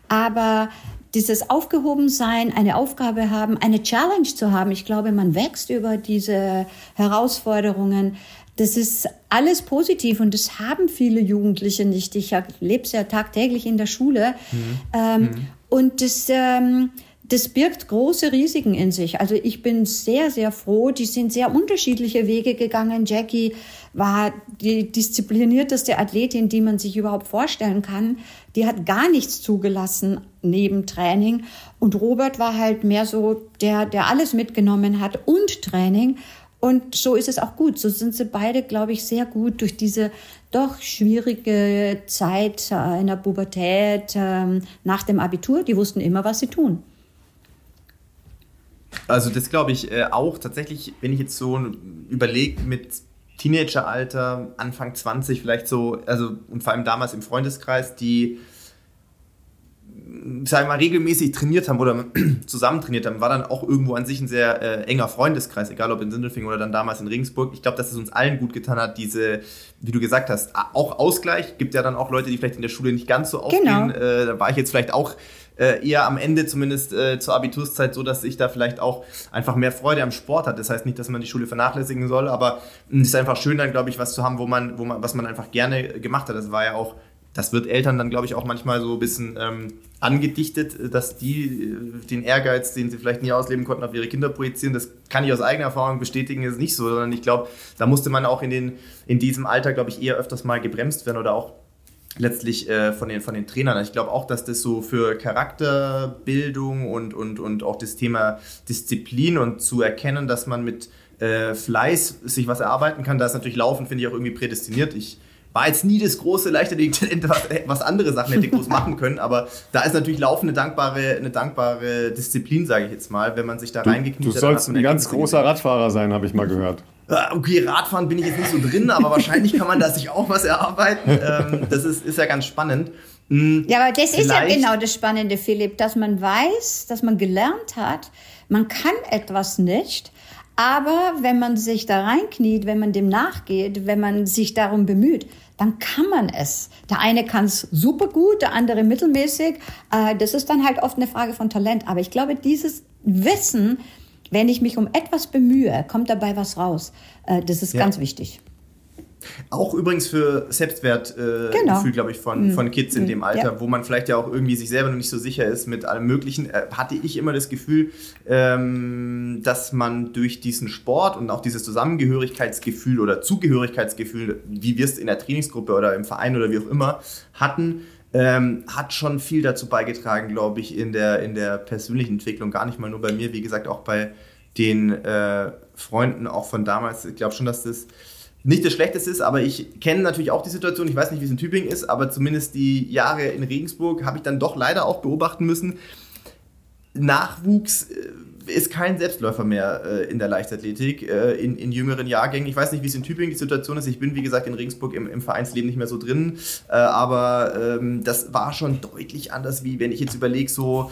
aber dieses Aufgehobensein, eine Aufgabe haben, eine Challenge zu haben. Ich glaube, man wächst über diese Herausforderungen. Das ist alles positiv und das haben viele Jugendliche nicht. Ich lebe es ja tagtäglich in der Schule. Mhm. Ähm, mhm. Und das, ähm, das birgt große Risiken in sich. Also ich bin sehr, sehr froh. Die sind sehr unterschiedliche Wege gegangen. Jackie war die disziplinierteste Athletin, die man sich überhaupt vorstellen kann. Die hat gar nichts zugelassen neben Training. Und Robert war halt mehr so der, der alles mitgenommen hat und Training. Und so ist es auch gut. So sind sie beide, glaube ich, sehr gut durch diese doch schwierige Zeit in der Pubertät ähm, nach dem Abitur. Die wussten immer, was sie tun. Also das glaube ich äh, auch tatsächlich, wenn ich jetzt so überlege mit Teenageralter, Anfang 20 vielleicht so, also und vor allem damals im Freundeskreis, die sagen wir mal, regelmäßig trainiert haben oder zusammen trainiert haben, war dann auch irgendwo an sich ein sehr äh, enger Freundeskreis, egal ob in Sindelfingen oder dann damals in Regensburg. Ich glaube, dass es uns allen gut getan hat, diese, wie du gesagt hast, auch Ausgleich. Gibt ja dann auch Leute, die vielleicht in der Schule nicht ganz so aufgehen. Genau. Äh, da war ich jetzt vielleicht auch äh, eher am Ende zumindest äh, zur Abiturszeit so, dass ich da vielleicht auch einfach mehr Freude am Sport hat. Das heißt nicht, dass man die Schule vernachlässigen soll, aber es ist einfach schön dann, glaube ich, was zu haben, wo man, wo man, was man einfach gerne gemacht hat. Das war ja auch das wird Eltern dann, glaube ich, auch manchmal so ein bisschen ähm, angedichtet, dass die äh, den Ehrgeiz, den sie vielleicht nie ausleben konnten, auf ihre Kinder projizieren. Das kann ich aus eigener Erfahrung bestätigen, ist nicht so, sondern ich glaube, da musste man auch in, den, in diesem Alter, glaube ich, eher öfters mal gebremst werden oder auch letztlich äh, von, den, von den Trainern. Ich glaube auch, dass das so für Charakterbildung und, und, und auch das Thema Disziplin und zu erkennen, dass man mit äh, Fleiß sich was erarbeiten kann, da ist natürlich Laufen, finde ich, auch irgendwie prädestiniert. Ich war jetzt nie das große Leichtathletik-Talent, was, was andere Sachen hätte groß machen können, aber da ist natürlich Laufen eine dankbare, eine dankbare Disziplin, sage ich jetzt mal, wenn man sich da reingekniet hat. Du sollst ein ganz großer Radfahrer sein, habe ich mal gehört. Okay, Radfahren bin ich jetzt nicht so drin, aber wahrscheinlich kann man da sich auch was erarbeiten. Ähm, das ist, ist ja ganz spannend. Hm, ja, aber das Vielleicht. ist ja genau das Spannende, Philipp, dass man weiß, dass man gelernt hat, man kann etwas nicht, aber wenn man sich da reinkniet, wenn man dem nachgeht, wenn man sich darum bemüht, dann kann man es. Der eine kann es super gut, der andere mittelmäßig. Äh, das ist dann halt oft eine Frage von Talent. Aber ich glaube, dieses Wissen, wenn ich mich um etwas bemühe, kommt dabei was raus. Äh, das ist ja. ganz wichtig. Auch übrigens für Selbstwertgefühl, äh, genau. glaube ich, von, mhm. von Kids in mhm. dem Alter, ja. wo man vielleicht ja auch irgendwie sich selber noch nicht so sicher ist mit allem Möglichen, äh, hatte ich immer das Gefühl, ähm, dass man durch diesen Sport und auch dieses Zusammengehörigkeitsgefühl oder Zugehörigkeitsgefühl, wie wir es in der Trainingsgruppe oder im Verein oder wie auch immer hatten, ähm, hat schon viel dazu beigetragen, glaube ich, in der, in der persönlichen Entwicklung. Gar nicht mal nur bei mir, wie gesagt, auch bei den äh, Freunden auch von damals. Ich glaube schon, dass das nicht das Schlechteste ist, aber ich kenne natürlich auch die Situation, ich weiß nicht, wie es in Tübingen ist, aber zumindest die Jahre in Regensburg habe ich dann doch leider auch beobachten müssen. Nachwuchs äh, ist kein Selbstläufer mehr äh, in der Leichtathletik äh, in, in, jüngeren Jahrgängen. Ich weiß nicht, wie es in Tübingen die Situation ist. Ich bin, wie gesagt, in Regensburg im, im Vereinsleben nicht mehr so drin, äh, aber ähm, das war schon deutlich anders, wie wenn ich jetzt überlege, so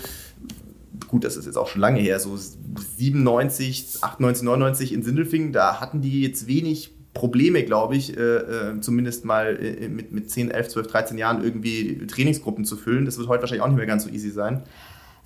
gut, das ist jetzt auch schon lange her, so 97, 98, 99 in Sindelfingen, da hatten die jetzt wenig Probleme, glaube ich, äh, äh, zumindest mal äh, mit, mit 10, 11, 12, 13 Jahren irgendwie Trainingsgruppen zu füllen. Das wird heute wahrscheinlich auch nicht mehr ganz so easy sein.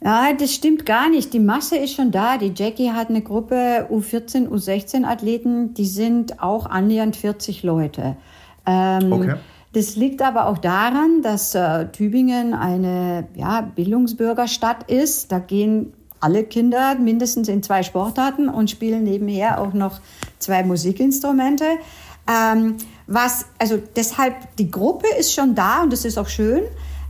Ja, das stimmt gar nicht. Die Masse ist schon da. Die Jackie hat eine Gruppe U14, U16 Athleten, die sind auch annähernd 40 Leute. Ähm, okay. Das liegt aber auch daran, dass äh, Tübingen eine ja, Bildungsbürgerstadt ist. Da gehen alle Kinder mindestens in zwei Sportarten und spielen nebenher auch noch zwei Musikinstrumente. Ähm, was, also deshalb, die Gruppe ist schon da und das ist auch schön.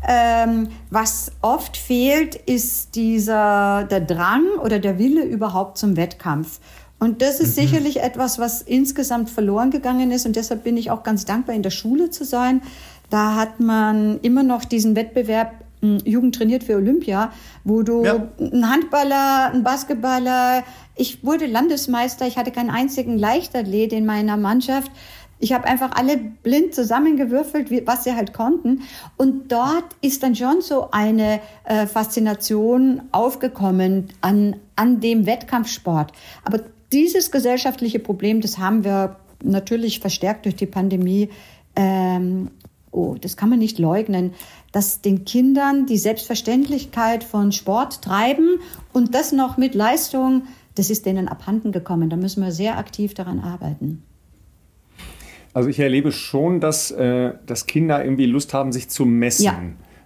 Ähm, was oft fehlt, ist dieser, der Drang oder der Wille überhaupt zum Wettkampf. Und das ist mhm. sicherlich etwas, was insgesamt verloren gegangen ist. Und deshalb bin ich auch ganz dankbar, in der Schule zu sein. Da hat man immer noch diesen Wettbewerb hm, Jugend trainiert für Olympia, wo du ja. ein Handballer, ein Basketballer, ich wurde Landesmeister, ich hatte keinen einzigen Leichtathlet in meiner Mannschaft. Ich habe einfach alle blind zusammengewürfelt, was sie halt konnten. Und dort ist dann schon so eine äh, Faszination aufgekommen an, an dem Wettkampfsport. Aber dieses gesellschaftliche Problem, das haben wir natürlich verstärkt durch die Pandemie. Ähm, oh, das kann man nicht leugnen, dass den Kindern die Selbstverständlichkeit von Sport treiben und das noch mit Leistung, das ist denen abhanden gekommen. Da müssen wir sehr aktiv daran arbeiten. Also ich erlebe schon, dass, äh, dass Kinder irgendwie Lust haben, sich zu messen. Ja.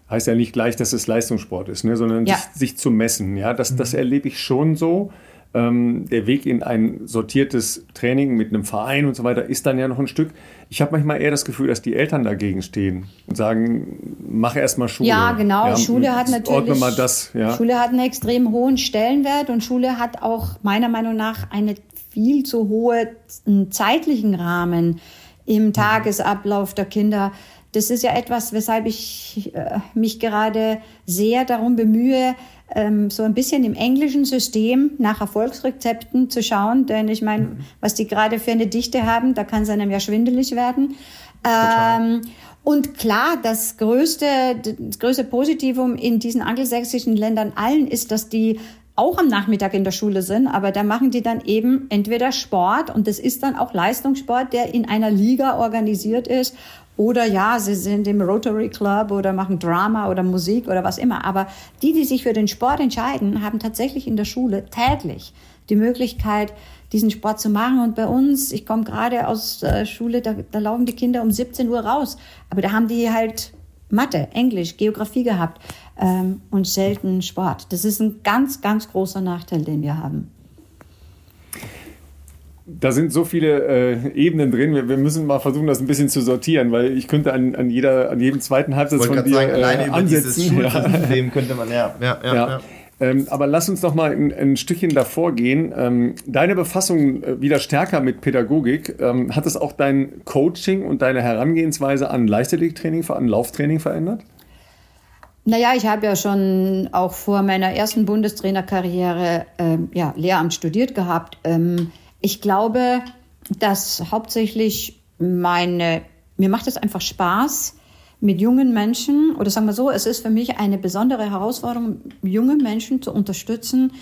Heißt ja nicht gleich, dass es Leistungssport ist, ne, sondern ja. sich, sich, zu messen. Ja, das, das mhm. erlebe ich schon so. Ähm, der Weg in ein sortiertes Training mit einem Verein und so weiter ist dann ja noch ein Stück. Ich habe manchmal eher das Gefühl, dass die Eltern dagegen stehen und sagen, mach erst mal Schule. Ja, genau. Ja, Schule hat natürlich mal das, ja. Schule hat einen extrem hohen Stellenwert und Schule hat auch meiner Meinung nach einen viel zu hohen zeitlichen Rahmen im mhm. Tagesablauf der Kinder. Das ist ja etwas, weshalb ich äh, mich gerade sehr darum bemühe, ähm, so ein bisschen im englischen System nach Erfolgsrezepten zu schauen. Denn ich meine, mhm. was die gerade für eine Dichte haben, da kann es einem ja schwindelig werden. Ähm, und klar, das größte, das größte Positivum in diesen angelsächsischen Ländern allen ist, dass die auch am Nachmittag in der Schule sind, aber da machen die dann eben entweder Sport und das ist dann auch Leistungssport, der in einer Liga organisiert ist oder ja, sie sind im Rotary Club oder machen Drama oder Musik oder was immer. Aber die, die sich für den Sport entscheiden, haben tatsächlich in der Schule täglich die Möglichkeit, diesen Sport zu machen. Und bei uns, ich komme gerade aus der Schule, da, da laufen die Kinder um 17 Uhr raus. Aber da haben die halt Mathe, Englisch, Geografie gehabt ähm, und selten Sport. Das ist ein ganz, ganz großer Nachteil, den wir haben da sind so viele äh, Ebenen drin. Wir, wir, müssen mal versuchen, das ein bisschen zu sortieren, weil ich könnte an, an, jeder, an jedem zweiten Halbsatz von dir sagen, alleine äh, über ansetzen. Dieses ja. könnte man, ja. ja, ja, ja. Ähm, aber lass uns noch mal ein, ein Stückchen davor gehen. Ähm, deine Befassung äh, wieder stärker mit Pädagogik, ähm, hat es auch dein Coaching und deine Herangehensweise an Leichtathletiktraining, an Lauftraining verändert? Naja, ich habe ja schon auch vor meiner ersten Bundestrainerkarriere ähm, ja, Lehramt studiert gehabt. Ähm, ich glaube, dass hauptsächlich meine, mir macht es einfach Spaß, mit jungen Menschen, oder sagen wir so, es ist für mich eine besondere Herausforderung, junge Menschen zu unterstützen,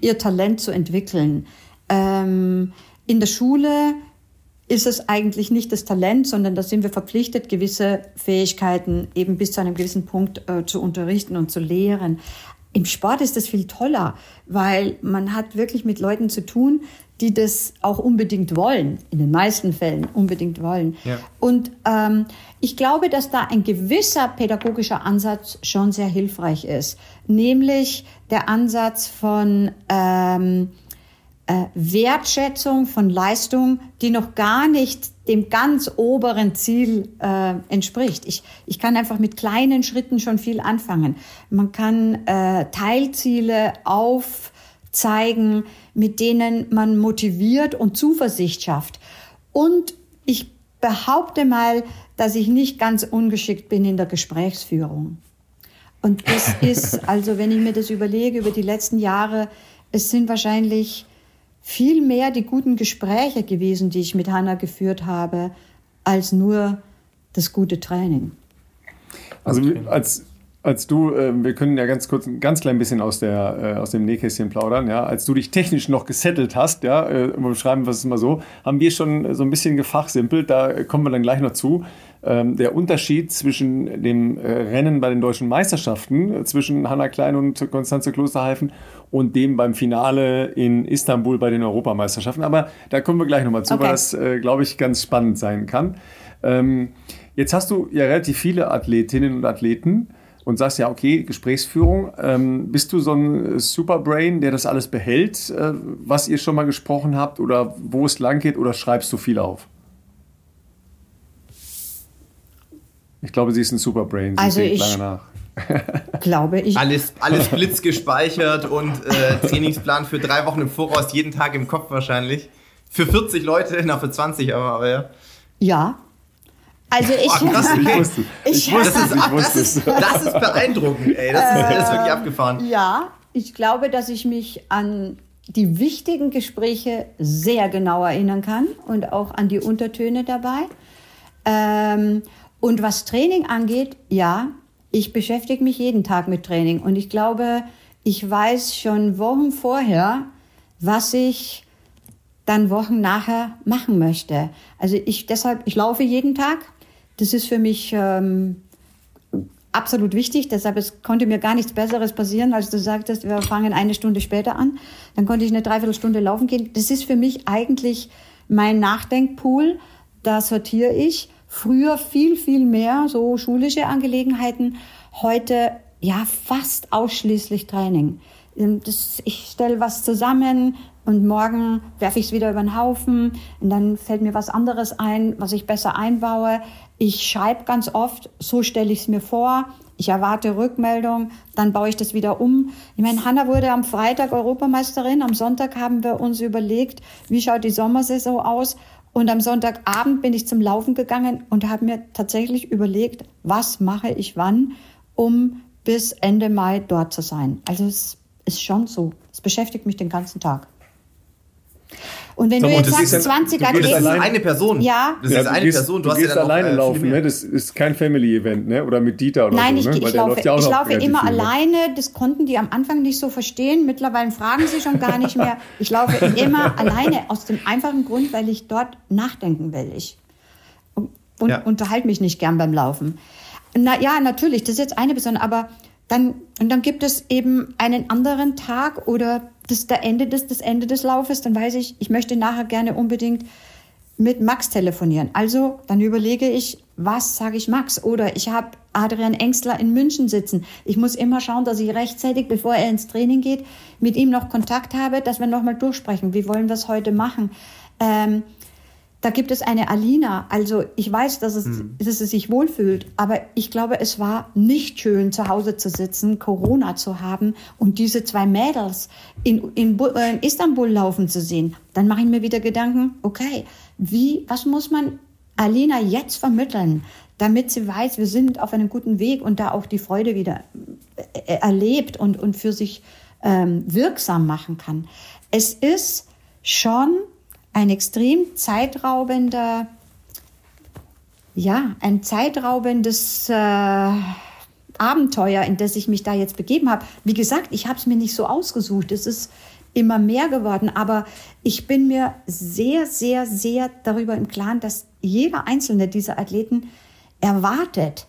ihr Talent zu entwickeln. Ähm, in der Schule ist es eigentlich nicht das Talent, sondern da sind wir verpflichtet, gewisse Fähigkeiten eben bis zu einem gewissen Punkt äh, zu unterrichten und zu lehren. Im Sport ist das viel toller, weil man hat wirklich mit Leuten zu tun, die das auch unbedingt wollen, in den meisten Fällen unbedingt wollen. Ja. Und ähm, ich glaube, dass da ein gewisser pädagogischer Ansatz schon sehr hilfreich ist, nämlich der Ansatz von ähm, äh, Wertschätzung von Leistung, die noch gar nicht dem ganz oberen Ziel äh, entspricht. Ich, ich kann einfach mit kleinen Schritten schon viel anfangen. Man kann äh, Teilziele aufzeigen, mit denen man motiviert und Zuversicht schafft. Und ich behaupte mal, dass ich nicht ganz ungeschickt bin in der Gesprächsführung. Und das ist, also wenn ich mir das überlege über die letzten Jahre, es sind wahrscheinlich viel mehr die guten Gespräche gewesen, die ich mit Hanna geführt habe, als nur das gute Training. Also als als du, äh, wir können ja ganz kurz ein ganz klein bisschen aus, der, äh, aus dem Nähkästchen plaudern, ja, als du dich technisch noch gesettelt hast, ja, äh, beschreiben wir es mal so, haben wir schon so ein bisschen gefachsimpelt, da kommen wir dann gleich noch zu. Ähm, der Unterschied zwischen dem äh, Rennen bei den deutschen Meisterschaften, äh, zwischen Hanna Klein und Konstanze Klosterhalfen und dem beim Finale in Istanbul bei den Europameisterschaften. Aber da kommen wir gleich nochmal zu, okay. weil das, äh, glaube ich, ganz spannend sein kann. Ähm, jetzt hast du ja relativ viele Athletinnen und Athleten und sagst ja, okay, Gesprächsführung, ähm, bist du so ein Superbrain, der das alles behält, äh, was ihr schon mal gesprochen habt oder wo es lang geht oder schreibst du viel auf? Ich glaube, sie ist ein Superbrain. Sie also ich lange nach. glaube ich. Alles, alles blitzgespeichert und äh, Trainingsplan für drei Wochen im Voraus, jeden Tag im Kopf wahrscheinlich. Für 40 Leute, na für 20 aber, aber ja. Ja, Also ich, Oh, krass, okay. wusste, Ich- ich wusste Das es, ist, ich das, wusste ist, es. das ist beeindruckend, ey. Das ist, das ist wirklich abgefahren. Ja, ich glaube, dass ich mich an die wichtigen Gespräche sehr genau erinnern kann und auch an die Untertöne dabei. Ähm, und was Training angeht, ja, ich beschäftige mich jeden Tag mit Training und ich glaube, ich weiß schon Wochen vorher, was ich dann Wochen nachher machen möchte. Also ich deshalb, ich laufe jeden Tag. Das ist für mich ähm, absolut wichtig. Deshalb es konnte mir gar nichts Besseres passieren, als du sagtest, wir fangen eine Stunde später an. Dann konnte ich eine Dreiviertelstunde laufen gehen. Das ist für mich eigentlich mein Nachdenkpool. Da sortiere ich. Früher viel, viel mehr so schulische Angelegenheiten. Heute ja fast ausschließlich Training. Das, ich stelle was zusammen und morgen werfe ich es wieder über den Haufen und dann fällt mir was anderes ein, was ich besser einbaue. Ich schreibe ganz oft, so stelle ich es mir vor. Ich erwarte Rückmeldung, dann baue ich das wieder um. Ich meine, Hanna wurde am Freitag Europameisterin. Am Sonntag haben wir uns überlegt, wie schaut die Sommersaison aus. Und am Sonntagabend bin ich zum Laufen gegangen und habe mir tatsächlich überlegt, was mache ich wann, um bis Ende Mai dort zu sein. Also es ist schon so. Es beschäftigt mich den ganzen Tag. Und wenn Sag du jetzt sagst, ja- 20 du gehst Das ist eine Person. Ja. Das Ja, ist du eine gehst, Person. Du, hast gehst ja alleine äh, laufen, ne? Das ist kein Family-Event, ne? Oder mit Dieter oder Nein, so, ich, ne? ich, laufe, ja auch ich laufe immer viel, ne? alleine. Das konnten die am Anfang nicht so verstehen. Mittlerweile fragen sie schon gar nicht mehr. Ich laufe immer alleine aus dem einfachen Grund, weil ich dort nachdenken will. Ich und Ja. unterhalte mich nicht gern beim Laufen. Na ja, natürlich, das ist jetzt eine Person, aber dann und dann gibt es eben einen anderen Tag oder das der Ende des das Ende des Laufes, dann weiß ich, ich möchte nachher gerne unbedingt mit Max telefonieren. Also dann überlege ich, was sage ich Max? Oder ich habe Adrian Engstler in München sitzen. Ich muss immer schauen, dass ich rechtzeitig, bevor er ins Training geht, mit ihm noch Kontakt habe, dass wir nochmal durchsprechen. Wie wollen wir es heute machen? Ähm, da gibt es eine Alina. Also ich weiß, dass es, dass es sich wohlfühlt, aber ich glaube, es war nicht schön, zu Hause zu sitzen, Corona zu haben und diese zwei Mädels in, in, äh, in Istanbul laufen zu sehen. Dann mache ich mir wieder Gedanken, okay, wie, was muss man Alina jetzt vermitteln, damit sie weiß, wir sind auf einem guten Weg und da auch die Freude wieder äh, erlebt und, und für sich ähm, wirksam machen kann. Es ist schon ein extrem zeitraubender, ja, ein zeitraubendes äh, Abenteuer, in das ich mich da jetzt begeben habe. Wie gesagt, ich habe es mir nicht so ausgesucht. Es ist immer mehr geworden, aber ich bin mir sehr, sehr, sehr darüber im Klaren, dass jeder einzelne dieser Athleten erwartet,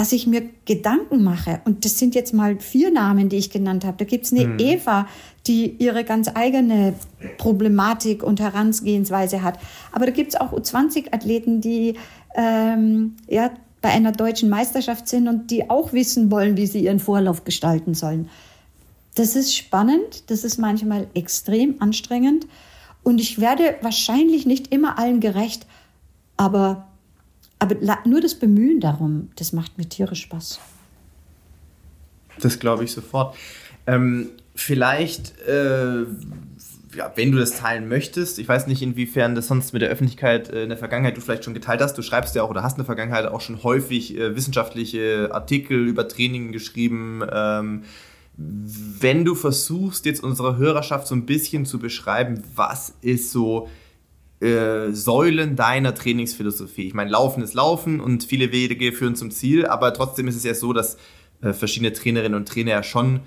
dass ich mir Gedanken mache. Und das sind jetzt mal vier Namen, die ich genannt habe. Da gibt's eine Eva, die ihre ganz eigene Problematik und Herangehensweise hat. Aber da gibt's auch U20-Athleten, die ähm, ja, bei einer deutschen Meisterschaft sind und die auch wissen wollen, wie sie ihren Vorlauf gestalten sollen. Das ist spannend, das ist manchmal extrem anstrengend und ich werde wahrscheinlich nicht immer allen gerecht, aber, aber nur das Bemühen darum, das macht mir tierisch Spaß. Das glaube ich sofort. Ähm, vielleicht, äh, ja, wenn du das teilen möchtest, ich weiß nicht, inwiefern das sonst mit der Öffentlichkeit äh, in der Vergangenheit du vielleicht schon geteilt hast. Du schreibst ja auch oder hast in der Vergangenheit auch schon häufig äh, wissenschaftliche Artikel über Training geschrieben. Ähm, wenn du versuchst, jetzt unserer Hörerschaft so ein bisschen zu beschreiben, was ist so äh, Säulen deiner Trainingsphilosophie? Ich meine, Laufen ist Laufen und viele Wege führen zum Ziel, aber trotzdem ist es ja so, dass äh, verschiedene Trainerinnen und Trainer ja schon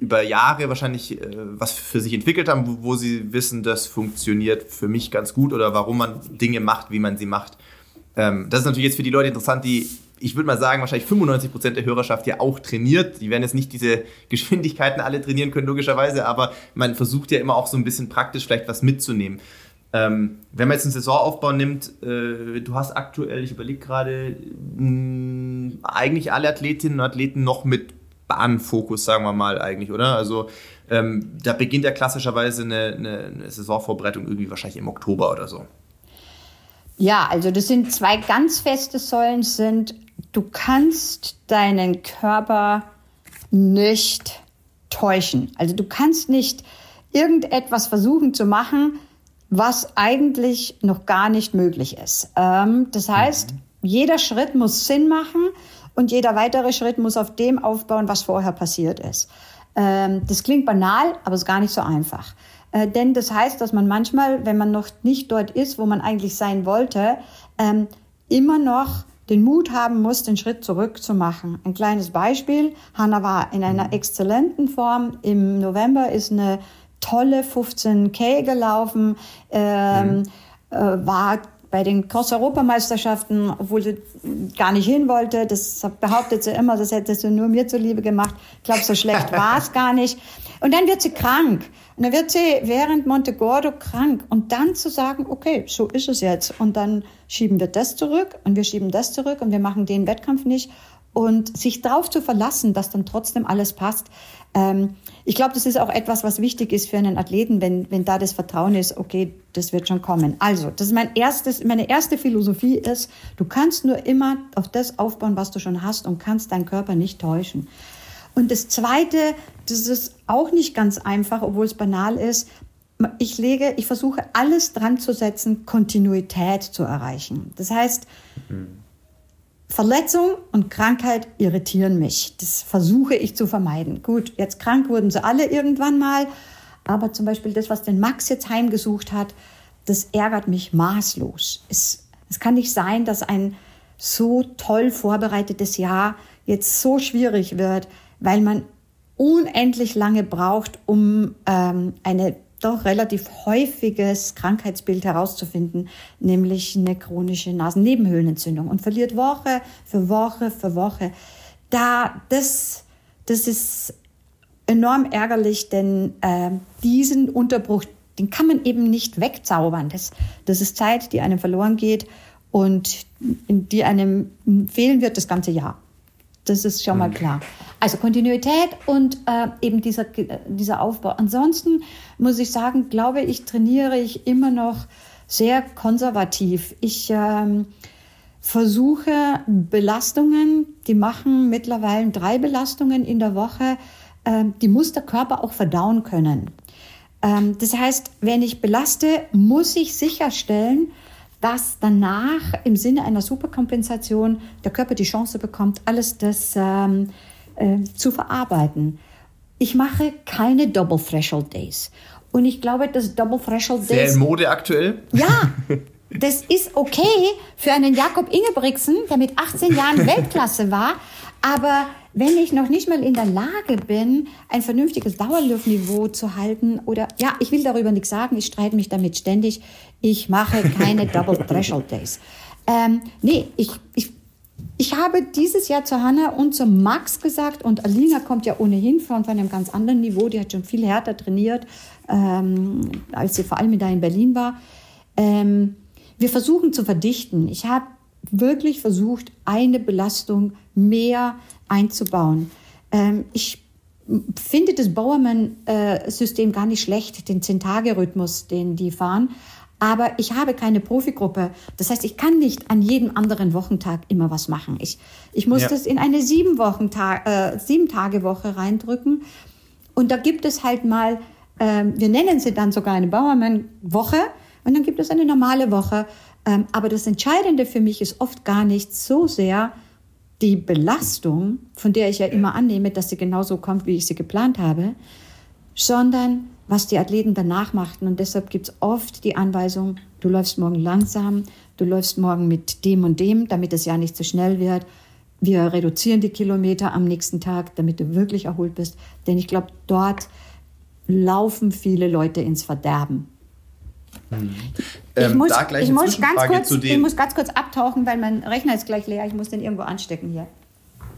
über Jahre wahrscheinlich äh, was für sich entwickelt haben, wo, sie wissen, das funktioniert für mich ganz gut oder warum man Dinge macht, wie man sie macht. Ähm, das ist natürlich jetzt für die Leute interessant, die, ich würde mal sagen, wahrscheinlich 95% der Hörerschaft ja auch trainiert. Die werden jetzt nicht diese Geschwindigkeiten alle trainieren können, logischerweise, aber man versucht ja immer auch so ein bisschen praktisch vielleicht was mitzunehmen. Ähm, wenn man jetzt einen Saisonaufbau nimmt, äh, du hast aktuell, ich überlege gerade, mh, eigentlich alle Athletinnen und Athleten noch mit Bahnfokus, sagen wir mal eigentlich, oder? Also ähm, da beginnt ja klassischerweise eine, eine, eine Saisonvorbereitung irgendwie wahrscheinlich im Oktober oder so. Ja, also das sind zwei ganz feste Säulen sind, du kannst deinen Körper nicht täuschen. Also du kannst nicht irgendetwas versuchen zu machen, was eigentlich noch gar nicht möglich ist. Ähm, das heißt, mhm. jeder Schritt muss Sinn machen und jeder weitere Schritt muss auf dem aufbauen, was vorher passiert ist. Ähm, das klingt banal, aber ist gar nicht so einfach. Äh, denn das heißt, dass man manchmal, wenn man noch nicht dort ist, wo man eigentlich sein wollte, ähm, immer noch den Mut haben muss, den Schritt zurück zu machen. Ein kleines Beispiel. Hanna war in einer exzellenten Form. Im November ist eine tolle 15K gelaufen, ähm, mhm. äh, war bei den Cross-Europameisterschaften, obwohl sie gar nicht hin wollte. Das behauptet sie immer, das hätte sie nur mir zuliebe gemacht. Ich glaube, so schlecht war es gar nicht. Und dann wird sie krank. Und dann wird sie während Montegordo krank. Und dann zu sagen, okay, so ist es jetzt. Und dann schieben wir das zurück und wir schieben das zurück und wir machen den Wettkampf nicht. Und sich darauf zu verlassen, dass dann trotzdem alles passt, ähm, ich glaube, das ist auch etwas, was wichtig ist für einen Athleten, wenn, wenn da das Vertrauen ist, okay, das wird schon kommen. Also, das ist mein erstes, meine erste Philosophie ist, du kannst nur immer auf das aufbauen, was du schon hast und kannst deinen Körper nicht täuschen. Und das zweite, das ist auch nicht ganz einfach, obwohl es banal ist. Ich lege, ich versuche alles dran zu setzen, Kontinuität zu erreichen. Das heißt, mhm Verletzung und Krankheit irritieren mich. Das versuche ich zu vermeiden. Gut, jetzt krank wurden sie alle irgendwann mal, aber zum Beispiel das, was den Max jetzt heimgesucht hat, das ärgert mich maßlos. Es, es kann nicht sein, dass ein so toll vorbereitetes Jahr jetzt so schwierig wird, weil man unendlich lange braucht, um ähm, eine doch relativ häufiges Krankheitsbild herauszufinden, nämlich eine chronische Nasennebenhöhlenentzündung und verliert Woche für Woche für Woche. Da, das, das ist enorm ärgerlich, denn äh, diesen Unterbruch, den kann man eben nicht wegzaubern. Das, das ist Zeit, die einem verloren geht und die einem fehlen wird das ganze Jahr. Das ist schon mal mhm. klar. Also Kontinuität und äh, eben dieser, dieser Aufbau. Ansonsten muss ich sagen, glaube ich, trainiere ich immer noch sehr konservativ. Ich ähm, versuche Belastungen, die machen mittlerweile drei Belastungen in der Woche, äh, die muss der Körper auch verdauen können. Ähm, das heißt, wenn ich belaste, muss ich sicherstellen, dass danach im Sinne einer Superkompensation der Körper die Chance bekommt, alles das ähm, äh, zu verarbeiten. Ich mache keine Double Threshold Days. Und ich glaube, dass Double Threshold Days. Sehr in Mode aktuell. Ja, das ist okay für einen Jakob Ingebrigtsen, der mit 18 Jahren Weltklasse war. Aber wenn ich noch nicht mal in der Lage bin, ein vernünftiges Dauerluftniveau zu halten oder, ja, ich will darüber nichts sagen, ich streite mich damit ständig, ich mache keine Double Threshold Days. Ähm, nee, ich, ich, ich habe dieses Jahr zu Hanna und zu Max gesagt, und Alina kommt ja ohnehin von, von einem ganz anderen Niveau, die hat schon viel härter trainiert, ähm, als sie vor allem da in Berlin war. Ähm, wir versuchen zu verdichten. Ich habe wirklich versucht, eine Belastung mehr einzubauen. Ähm, ich finde das Bauermann-System gar nicht schlecht, den Zehn-Tage-Rhythmus, den die fahren. Aber ich habe keine Profigruppe. Das heißt, ich kann nicht an jedem anderen Wochentag immer was machen. Ich, ich muss ja. das in eine sieben, Wochen äh, sieben Tage Woche reindrücken. Und da gibt es halt mal, äh, wir nennen sie dann sogar eine Bauermann-Woche. Und dann gibt es eine normale Woche. Ähm, aber das Entscheidende für mich ist oft gar nicht so sehr die Belastung, von der ich ja immer annehme, dass sie genauso kommt, wie ich sie geplant habe, sondern was die Athleten danach machten. Und deshalb gibt es oft die Anweisung, du läufst morgen langsam, du läufst morgen mit dem und dem, damit es ja nicht zu so schnell wird. Wir reduzieren die Kilometer am nächsten Tag, damit du wirklich erholt bist. Denn ich glaube, dort laufen viele Leute ins Verderben. Ähm, ich, muss, ich, muss ganz kurz, ich muss ganz kurz abtauchen, weil mein Rechner ist gleich leer. Ich muss den irgendwo anstecken hier.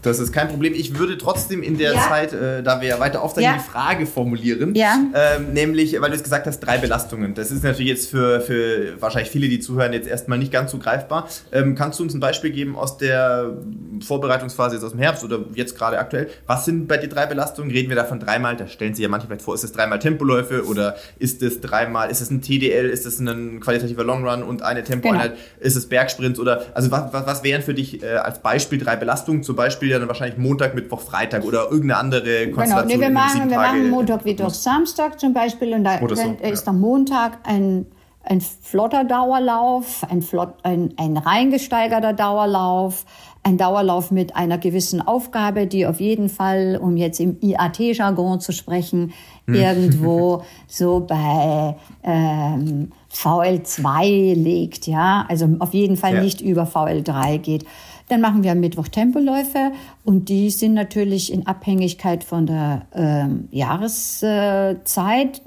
Das ist kein Problem. Ich würde trotzdem in der ja. Zeit, äh, da wir ja weiter aufteilen, ja. die Frage formulieren. Ja. Ähm, nämlich, weil du es gesagt hast, drei Belastungen. Das ist natürlich jetzt für, für wahrscheinlich viele, die zuhören, jetzt erstmal nicht ganz so greifbar. Ähm, kannst du uns ein Beispiel geben aus der Vorbereitungsphase jetzt aus dem Herbst oder jetzt gerade aktuell? Was sind bei dir drei Belastungen? Reden wir davon dreimal? Da stellen sich ja manche vielleicht vor, ist es dreimal Tempoläufe oder ist es dreimal, ist es ein TDL, ist es ein qualitativer Longrun und eine Tempoeinheit? Genau. Ist es Bergsprints oder, also was, was, was wären für dich äh, als Beispiel drei Belastungen? Zum Beispiel ja dann wahrscheinlich Montag, Mittwoch, Freitag oder irgendeine andere Konstellation. Genau, nee, wir, machen, wir machen Montag, Mittwoch, Samstag zum Beispiel und da ist ja. am Montag ein ein flotter Dauerlauf, ein, flott, ein, ein reingesteigerter Dauerlauf, ein Dauerlauf mit einer gewissen Aufgabe, die auf jeden Fall, um jetzt im IAT-Jargon zu sprechen, hm. irgendwo so bei ähm, VL2 liegt, ja, also auf jeden Fall ja. nicht über VL3 geht. Dann machen wir am Mittwoch Tempoläufe und die sind natürlich in Abhängigkeit von der ähm, Jahreszeit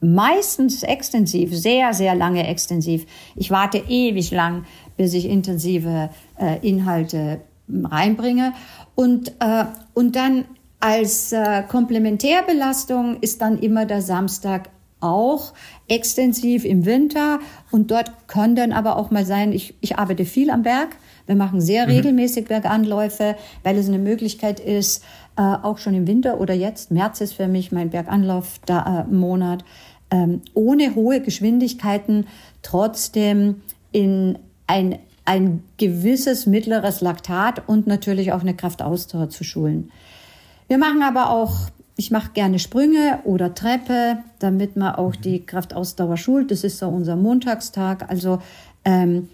meistens extensiv, sehr, sehr lange extensiv. Ich warte ewig lang, bis ich intensive äh, Inhalte reinbringe. Und, äh, und dann als äh, Komplementärbelastung ist dann immer der Samstag auch extensiv im Winter. Und dort kann dann aber auch mal sein, ich, ich arbeite viel am Berg wir machen sehr mhm. regelmäßig Berganläufe, weil es eine Möglichkeit ist, äh, auch schon im Winter oder jetzt, März ist für mich mein Berganlauf-Monat, äh, ähm, ohne hohe Geschwindigkeiten trotzdem in ein, ein gewisses mittleres Laktat und natürlich auch eine Kraftausdauer zu schulen. Wir machen aber auch ich mache gerne Sprünge oder Treppe, damit man auch die Kraftausdauer schult. Das ist so unser Montagstag. Also ähm,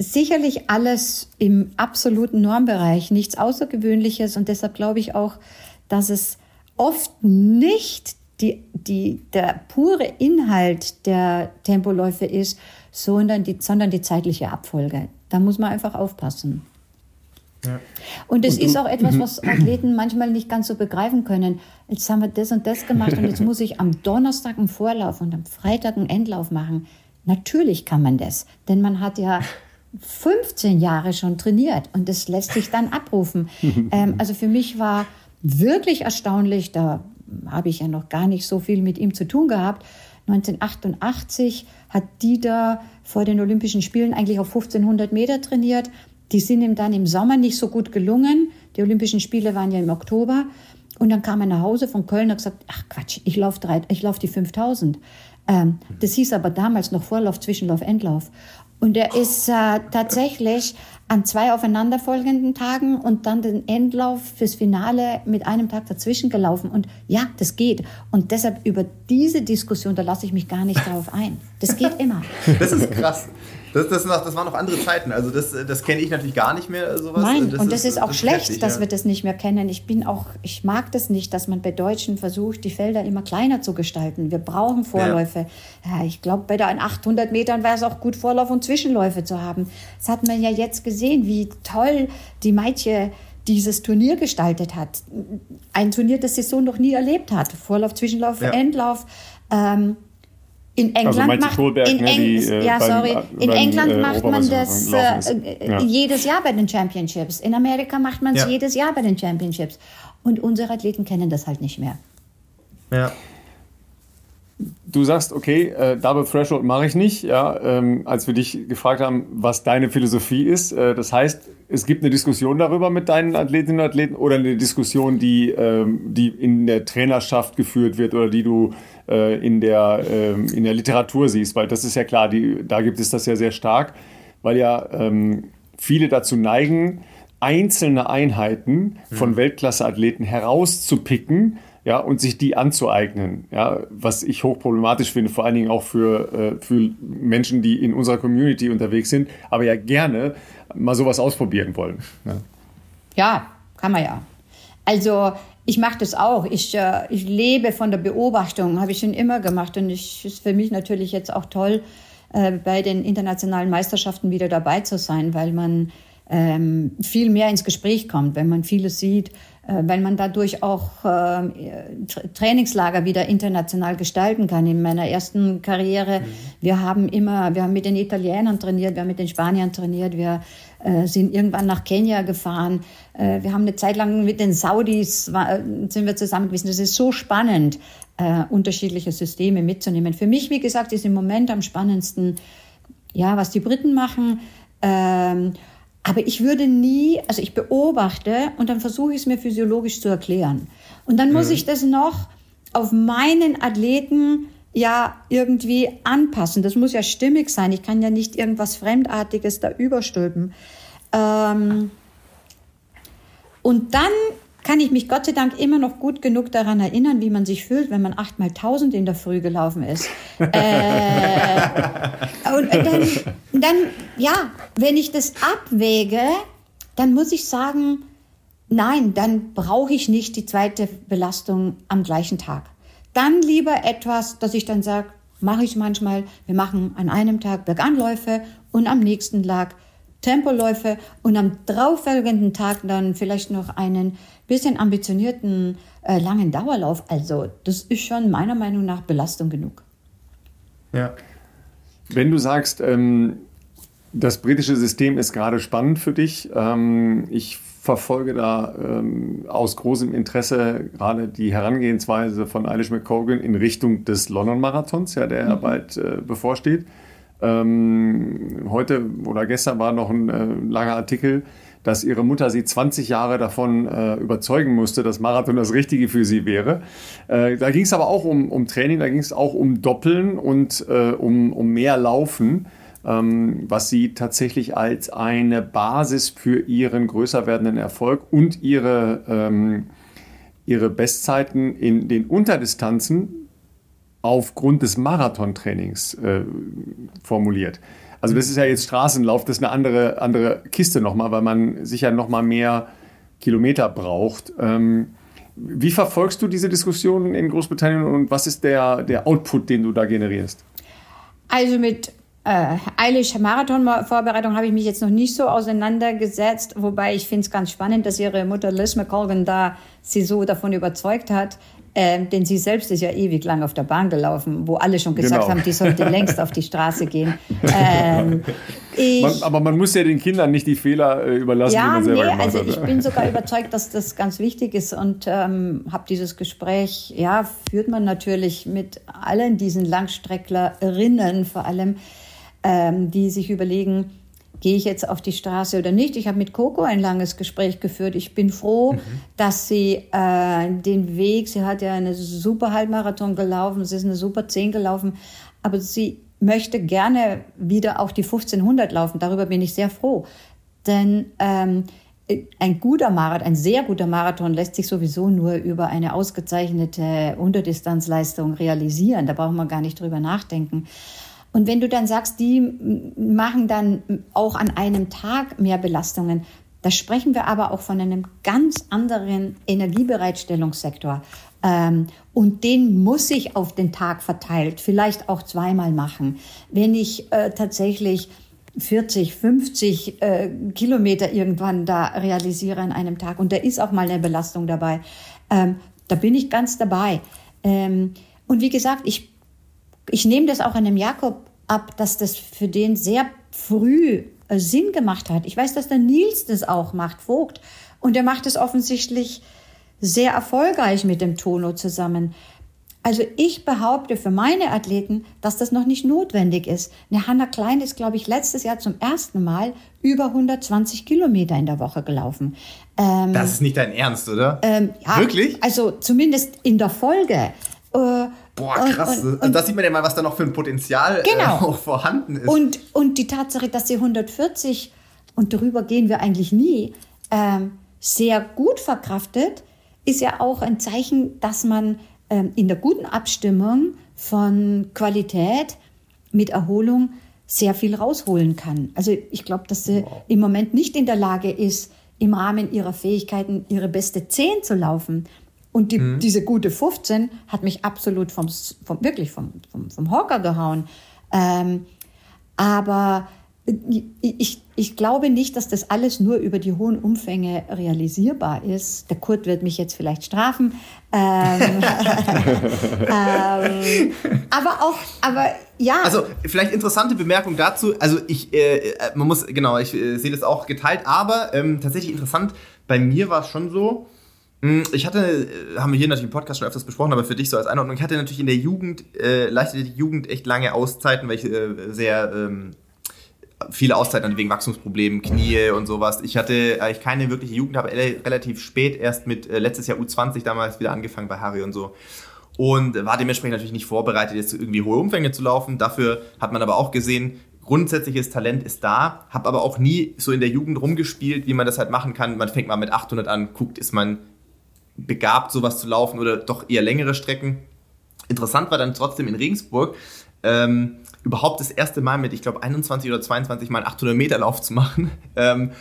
sicherlich alles im absoluten Normbereich, nichts Außergewöhnliches und deshalb glaube ich auch, dass es oft nicht die, die, der pure Inhalt der Tempoläufe ist, sondern die, sondern die zeitliche Abfolge. Da muss man einfach aufpassen. Ja. Und es ist auch etwas, was Athleten manchmal nicht ganz so begreifen können. Jetzt haben wir das und das gemacht und jetzt muss ich am Donnerstag einen Vorlauf und am Freitag einen Endlauf machen. Natürlich kann man das, denn man hat ja 15 Jahre schon trainiert und das lässt sich dann abrufen. ähm, also für mich war wirklich erstaunlich, da habe ich ja noch gar nicht so viel mit ihm zu tun gehabt. 1988 hat Dieter vor den Olympischen Spielen eigentlich auf 1500 Meter trainiert. Die sind ihm dann im Sommer nicht so gut gelungen. Die Olympischen Spiele waren ja im Oktober. Und dann kam er nach Hause von Köln und hat gesagt, ach Quatsch, ich laufe lauf die 5000. Ähm, das hieß aber damals noch Vorlauf, Zwischenlauf, Endlauf. Und er ist äh, tatsächlich an zwei aufeinanderfolgenden Tagen und dann den Endlauf fürs Finale mit einem Tag dazwischen gelaufen. Und ja, das geht. Und deshalb über diese Diskussion, da lasse ich mich gar nicht darauf ein. Das geht immer. Das ist krass. Das, das, noch, das waren noch andere Zeiten. Also das, das kenne ich natürlich gar nicht mehr. Sowas. Nein, das und das ist, ist auch das schlecht, heftig, dass ja. wir das nicht mehr kennen. Ich bin auch, ich mag das nicht, dass man bei Deutschen versucht, die Felder immer kleiner zu gestalten. Wir brauchen Vorläufe. Ja. Ja, ich glaube, bei den 800 Metern wäre es auch gut, Vorlauf und Zwischenläufe zu haben. Das hat man ja jetzt gesehen, wie toll die Meitje dieses Turnier gestaltet hat. Ein Turnier, das sie so noch nie erlebt hat. Vorlauf, Zwischenlauf, Endlauf. Ähm, in also England also macht Kohlberg, in ne, die, äh, ja, sorry. in beim, England äh, macht man das äh, äh, ja. jedes Jahr bei den Championships. In Amerika macht man es ja. jedes Jahr bei den Championships. Und unsere Athleten kennen das halt nicht mehr. Ja. Du sagst, okay, äh, Double Threshold mache ich nicht, ja, ähm, als wir dich gefragt haben, was deine Philosophie ist. Äh, das heißt, es gibt eine Diskussion darüber mit deinen Athletinnen und Athleten oder eine Diskussion, die, ähm, die in der Trainerschaft geführt wird oder die du äh, in, der, ähm, in der Literatur siehst, weil das ist ja klar, die, da gibt es das ja sehr stark, weil ja ähm, viele dazu neigen, einzelne Einheiten von mhm. Weltklasse-Athleten herauszupicken ja, und sich die anzueignen, ja, was ich hochproblematisch finde, vor allen Dingen auch für, äh, für Menschen, die in unserer Community unterwegs sind, aber ja gerne mal sowas ausprobieren wollen. Ja, ja kann man ja. Also ich mache das auch. Ich, äh, ich lebe von der Beobachtung, habe ich schon immer gemacht. Und es ist für mich natürlich jetzt auch toll, äh, bei den internationalen Meisterschaften wieder dabei zu sein, weil man ähm, viel mehr ins Gespräch kommt, wenn man vieles sieht, äh, weil man dadurch auch äh, Trainingslager wieder international gestalten kann. In meiner ersten Karriere, mhm. wir haben immer, wir haben mit den Italienern trainiert, wir haben mit den Spaniern trainiert, wir äh, sind irgendwann nach Kenia gefahren. Äh, wir haben eine Zeit lang mit den Saudis war, sind wir zusammen gewesen. Das ist so spannend, äh, unterschiedliche Systeme mitzunehmen. Für mich, wie gesagt, ist im Moment am spannendsten, ja, was die Briten machen. Ähm, aber ich würde nie, also ich beobachte und dann versuche ich es mir physiologisch zu erklären. Und dann muss mhm. ich das noch auf meinen Athleten ja irgendwie anpassen. Das muss ja stimmig sein. Ich kann ja nicht irgendwas Fremdartiges da überstülpen. Ähm, und dann kann ich mich Gott sei Dank immer noch gut genug daran erinnern, wie man sich fühlt, wenn man achtmal tausend in der Früh gelaufen ist. äh, und dann, dann, ja, wenn ich das abwäge, dann muss ich sagen, nein, dann brauche ich nicht die zweite Belastung am gleichen Tag. Dann lieber etwas, dass ich dann sage, mache ich manchmal, wir machen an einem Tag Berganläufe und am nächsten Tag Tempoläufe und am darauffolgenden Tag dann vielleicht noch einen bisschen ambitionierten äh, langen Dauerlauf. Also das ist schon meiner Meinung nach Belastung genug. Ja. Wenn du sagst, ähm, das britische System ist gerade spannend für dich, ähm, ich verfolge da ähm, aus großem Interesse gerade die Herangehensweise von Eilish McCogan in Richtung des London-Marathons, ja, der mhm. bald äh, bevorsteht. Ähm, heute oder gestern war noch ein äh, langer Artikel, dass ihre Mutter sie 20 Jahre davon äh, überzeugen musste, dass Marathon das Richtige für sie wäre. Äh, da ging es aber auch um, um Training, da ging es auch um Doppeln und äh, um, um mehr Laufen, was sie tatsächlich als eine Basis für ihren größer werdenden Erfolg und ihre, ähm, ihre Bestzeiten in den Unterdistanzen aufgrund des Marathontrainings äh, formuliert. Also das ist ja jetzt Straßenlauf, das ist eine andere, andere Kiste nochmal, weil man sicher nochmal mehr Kilometer braucht. Ähm, wie verfolgst du diese Diskussion in Großbritannien und was ist der, der Output, den du da generierst? Also mit äh, Eilish Marathon-Vorbereitung habe ich mich jetzt noch nicht so auseinandergesetzt, wobei ich finde es ganz spannend, dass ihre Mutter Liz McColgan da sie so davon überzeugt hat. Ähm, denn sie selbst ist ja ewig lang auf der Bahn gelaufen, wo alle schon gesagt genau. haben, die sollte längst auf die Straße gehen. Ähm, man, aber man muss ja den Kindern nicht die Fehler äh, überlassen, ja, die man selber nee, gemacht also hat. Ich bin sogar überzeugt, dass das ganz wichtig ist und ähm, habe dieses Gespräch, ja, führt man natürlich mit allen diesen Langstrecklerinnen vor allem, ähm, die sich überlegen, gehe ich jetzt auf die Straße oder nicht. Ich habe mit Coco ein langes Gespräch geführt. Ich bin froh, mhm. dass sie äh, den Weg, sie hat ja eine super Halbmarathon gelaufen, sie ist eine super 10 gelaufen, aber sie möchte gerne wieder auch die 1500 laufen. Darüber bin ich sehr froh. Denn ähm, ein guter Marathon, ein sehr guter Marathon lässt sich sowieso nur über eine ausgezeichnete Unterdistanzleistung realisieren. Da brauchen wir gar nicht drüber nachdenken. Und wenn du dann sagst, die machen dann auch an einem Tag mehr Belastungen, da sprechen wir aber auch von einem ganz anderen Energiebereitstellungssektor. Ähm, und den muss ich auf den Tag verteilt, vielleicht auch zweimal machen. Wenn ich äh, tatsächlich 40, 50 äh, Kilometer irgendwann da realisiere an einem Tag und da ist auch mal eine Belastung dabei, ähm, da bin ich ganz dabei. Ähm, und wie gesagt, ich ich nehme das auch an dem Jakob ab, dass das für den sehr früh äh, Sinn gemacht hat. Ich weiß, dass der Nils das auch macht, Vogt. Und er macht es offensichtlich sehr erfolgreich mit dem Tono zusammen. Also ich behaupte für meine Athleten, dass das noch nicht notwendig ist. Eine Hanna Klein ist, glaube ich, letztes Jahr zum ersten Mal über 120 Kilometer in der Woche gelaufen. Ähm, das ist nicht dein Ernst, oder? Ähm, ja, Wirklich? Also zumindest in der Folge. Äh, Boah, krass. Und, und, und, das sieht man ja mal, was da noch für ein Potenzial äh, genau. äh, auch vorhanden ist. Und, und die Tatsache, dass sie 140 und darüber gehen wir eigentlich nie, ähm, sehr gut verkraftet, ist ja auch ein Zeichen, dass man ähm, in der guten Abstimmung von Qualität mit Erholung sehr viel rausholen kann. Also ich glaube, dass sie wow. im Moment nicht in der Lage ist, im Rahmen ihrer Fähigkeiten ihre beste 10 zu laufen. Und die, mhm. diese gute 15 hat mich absolut vom, vom wirklich vom, vom, vom Hocker gehauen. Ähm, aber ich, ich glaube nicht, dass das alles nur über die hohen Umfänge realisierbar ist. Der Kurt wird mich jetzt vielleicht strafen. Ähm, ähm, aber auch, aber ja. Also vielleicht interessante Bemerkung dazu. Also ich, äh, man muss, genau, ich äh, sehe das auch geteilt, aber ähm, tatsächlich interessant. Bei mir war es schon so, ich hatte, äh, haben wir hier natürlich im Podcast schon öfters besprochen, aber für dich so als Einordnung, ich hatte natürlich in der Jugend, äh, leistete die Jugend echt lange Auszeiten, weil ich äh, sehr ähm, viele Auszeiten wegen Wachstumsproblemen, Knie und sowas. Ich hatte eigentlich keine wirkliche Jugend, habe relativ spät erst mit äh, letztes Jahr U20 damals wieder angefangen bei Harry und so. Und war dementsprechend natürlich nicht vorbereitet, jetzt irgendwie hohe Umfänge zu laufen. Dafür hat man aber auch gesehen, grundsätzliches Talent ist da, habe aber auch nie so in der Jugend rumgespielt, wie man das halt machen kann. Man fängt mal mit 800 an, guckt, ist man begabt, sowas zu laufen oder doch eher längere Strecken. Interessant war dann trotzdem in Regensburg, ähm, überhaupt das erste Mal mit, ich glaube, 21 oder 22 Mal 800 Meter Lauf zu machen. Ähm,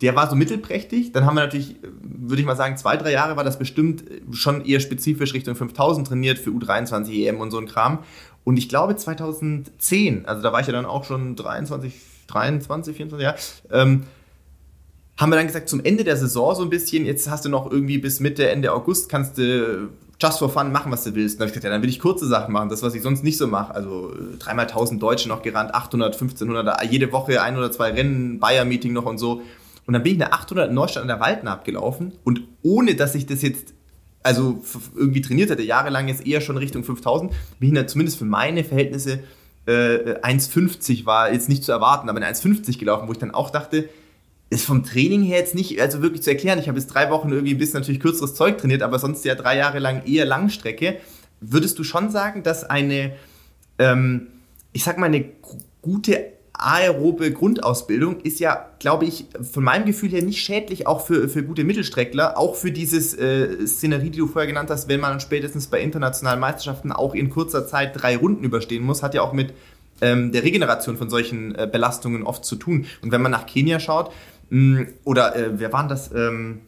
der war so mittelprächtig. Dann haben wir natürlich, würde ich mal sagen, zwei, drei Jahre war das bestimmt schon eher spezifisch Richtung 5000 trainiert für U23 EM und so ein Kram. Und ich glaube 2010, also da war ich ja dann auch schon 23, 23, 24 Jahre, ähm, haben wir dann gesagt, zum Ende der Saison so ein bisschen, jetzt hast du noch irgendwie bis Mitte, Ende August, kannst du just for fun machen, was du willst. Und dann habe ich gesagt, ja, dann will ich kurze Sachen machen, das, was ich sonst nicht so mache. Also dreimal 1000 Deutsche noch gerannt, 800, 1500, jede Woche ein oder zwei Rennen, Bayer-Meeting noch und so. Und dann bin ich eine 800 in Neustadt an der Walden abgelaufen und ohne, dass ich das jetzt also irgendwie trainiert hatte, jahrelang jetzt eher schon Richtung 5000, bin ich dann zumindest für meine Verhältnisse äh, 1,50 war jetzt nicht zu erwarten, aber in 1,50 gelaufen, wo ich dann auch dachte, ist vom Training her jetzt nicht also wirklich zu erklären. Ich habe jetzt drei Wochen irgendwie ein bisschen natürlich kürzeres Zeug trainiert, aber sonst ja drei Jahre lang eher Langstrecke. Würdest du schon sagen, dass eine, ähm, ich sag mal, eine gute aerobe Grundausbildung ist ja, glaube ich, von meinem Gefühl her nicht schädlich, auch für, für gute Mittelstreckler, auch für dieses äh, Szenerie, die du vorher genannt hast, wenn man spätestens bei internationalen Meisterschaften auch in kurzer Zeit drei Runden überstehen muss, hat ja auch mit ähm, der Regeneration von solchen äh, Belastungen oft zu tun. Und wenn man nach Kenia schaut, oder äh, wer waren das? Ähm,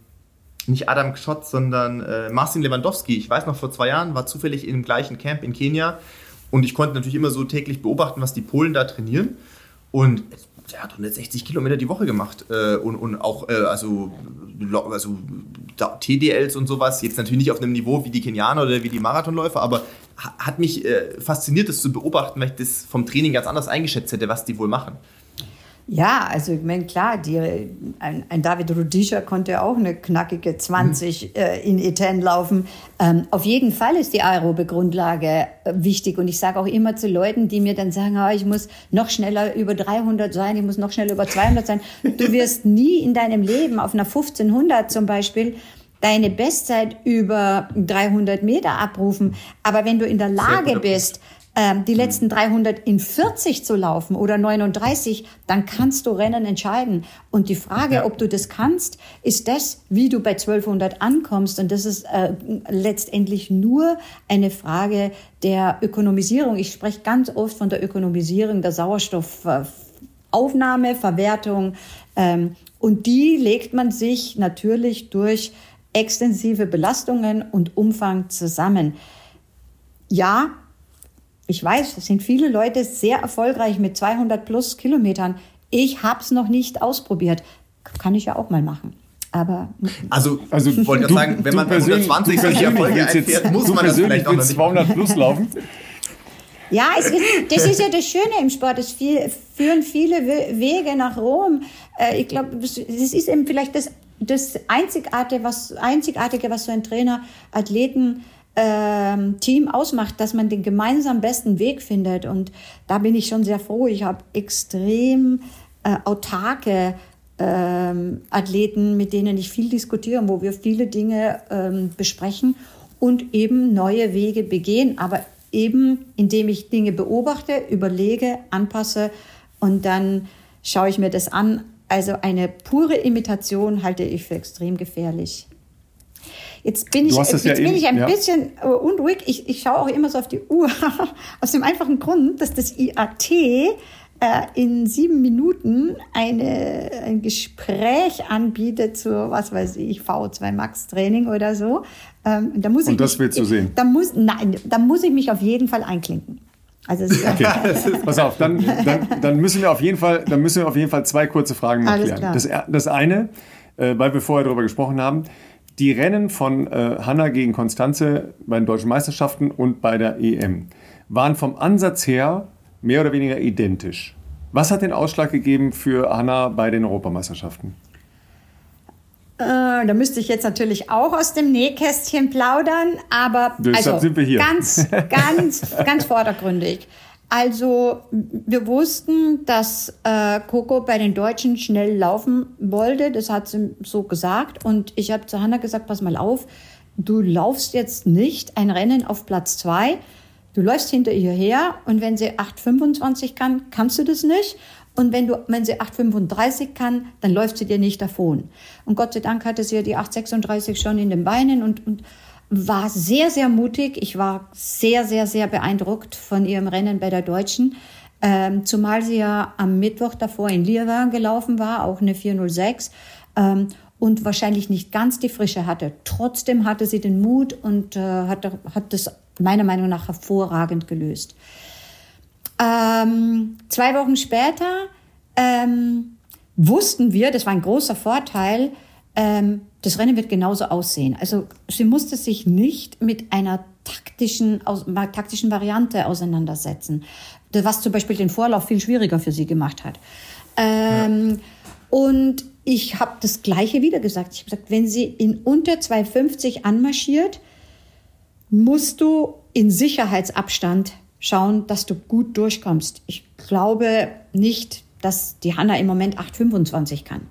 nicht Adam Schott, sondern äh, Marcin Lewandowski. Ich weiß noch, vor zwei Jahren war zufällig im gleichen Camp in Kenia und ich konnte natürlich immer so täglich beobachten, was die Polen da trainieren. Und der hat 160 Kilometer die Woche gemacht äh, und, und auch äh, also, also TDLs und sowas. Jetzt natürlich nicht auf einem Niveau wie die Kenianer oder wie die Marathonläufer, aber hat mich äh, fasziniert, das zu beobachten, weil ich das vom Training ganz anders eingeschätzt hätte, was die wohl machen. Ja, also ich meine, klar, die, ein, ein, David Rudischer konnte auch eine knackige 20 mhm. äh, in Eten laufen. Ähm, auf jeden Fall ist die aerobe Grundlage äh, wichtig. Und ich sage auch immer zu Leuten, die mir dann sagen, oh, ich muss noch schneller über 300 sein, ich muss noch schneller über 200 sein. Du wirst nie in deinem Leben auf einer 1500 zum Beispiel deine Bestzeit über 300 Meter abrufen. Aber wenn du in der Lage bist, ähm, die letzten 300 in 40 zu laufen oder 39, dann kannst du Rennen entscheiden. Und die Frage, ja. ob du das kannst, ist das, wie du bei 1200 ankommst. Und das ist äh, letztendlich nur eine Frage der Ökonomisierung. Ich spreche ganz oft von der Ökonomisierung der Sauerstoffaufnahme, Verwertung. Ähm, und die legt man sich natürlich durch extensive Belastungen und Umfang zusammen. Ja, ich weiß, es sind viele Leute sehr erfolgreich mit 200 plus Kilometern. Ich habe es noch nicht ausprobiert. Kann ich ja auch mal machen. Aber also, also ich wollte sagen, wenn man bei 120 solche Erfolge einfährt, muss man das vielleicht auch noch 200 plus laufen. Ja, es ist, das ist ja das Schöne im Sport. Es führen viele Wege nach Rom. Äh, ich glaube, das ist eben vielleicht das, das Einzigartige, was, Einzigartige, was so ein Trainer Athleten ähm, Team ausmacht, dass man den gemeinsam besten Weg findet. Und da bin ich schon sehr froh. Ich habe extrem äh, autarke ähm, Athleten, mit denen ich viel diskutiere, wo wir viele Dinge ähm, besprechen und eben neue Wege begehen. Aber eben indem ich Dinge beobachte, überlege, anpasse und dann schaue ich mir das an. Also eine pure Imitation halte ich für extrem gefährlich. Jetzt bin ich, jetzt ja bin eben, ich ein ja. bisschen äh, unruhig. Ich, ich schaue auch immer so auf die Uhr. Aus dem einfachen Grund, dass das IAT äh, in sieben Minuten eine, ein Gespräch anbietet zu, was weiß ich, V2 Max Training oder so. Ähm, da muss Und ich das willst du sehen? Da muss, nein, da muss ich mich auf jeden Fall einklinken. Also okay. Pass auf, dann, dann, dann, müssen wir auf jeden Fall, dann müssen wir auf jeden Fall zwei kurze Fragen klären. Das, das eine, äh, weil wir vorher darüber gesprochen haben, die Rennen von äh, Hanna gegen Konstanze bei den deutschen Meisterschaften und bei der EM waren vom Ansatz her mehr oder weniger identisch. Was hat den Ausschlag gegeben für Hanna bei den Europameisterschaften? Äh, da müsste ich jetzt natürlich auch aus dem Nähkästchen plaudern, aber also, sind wir hier. ganz, ganz, ganz vordergründig. Also wir wussten, dass äh, Coco bei den Deutschen schnell laufen wollte. Das hat sie so gesagt. Und ich habe zu Hanna gesagt, pass mal auf, du laufst jetzt nicht ein Rennen auf Platz zwei. Du läufst hinter ihr her und wenn sie 8,25 kann, kannst du das nicht. Und wenn, du, wenn sie 8,35 kann, dann läuft sie dir nicht davon. Und Gott sei Dank hatte sie ja die 8,36 schon in den Beinen und, und war sehr, sehr mutig. Ich war sehr, sehr, sehr beeindruckt von ihrem Rennen bei der Deutschen. Ähm, zumal sie ja am Mittwoch davor in Lierwagen gelaufen war, auch eine 406. Ähm, und wahrscheinlich nicht ganz die Frische hatte. Trotzdem hatte sie den Mut und äh, hat, hat das meiner Meinung nach hervorragend gelöst. Ähm, zwei Wochen später ähm, wussten wir, das war ein großer Vorteil, ähm, das Rennen wird genauso aussehen. Also sie musste sich nicht mit einer taktischen, aus, taktischen Variante auseinandersetzen, was zum Beispiel den Vorlauf viel schwieriger für sie gemacht hat. Ähm, ja. Und ich habe das Gleiche wieder gesagt. Ich habe gesagt, wenn sie in unter 2,50 anmarschiert, musst du in Sicherheitsabstand schauen, dass du gut durchkommst. Ich glaube nicht, dass die Hanna im Moment 8,25 kann.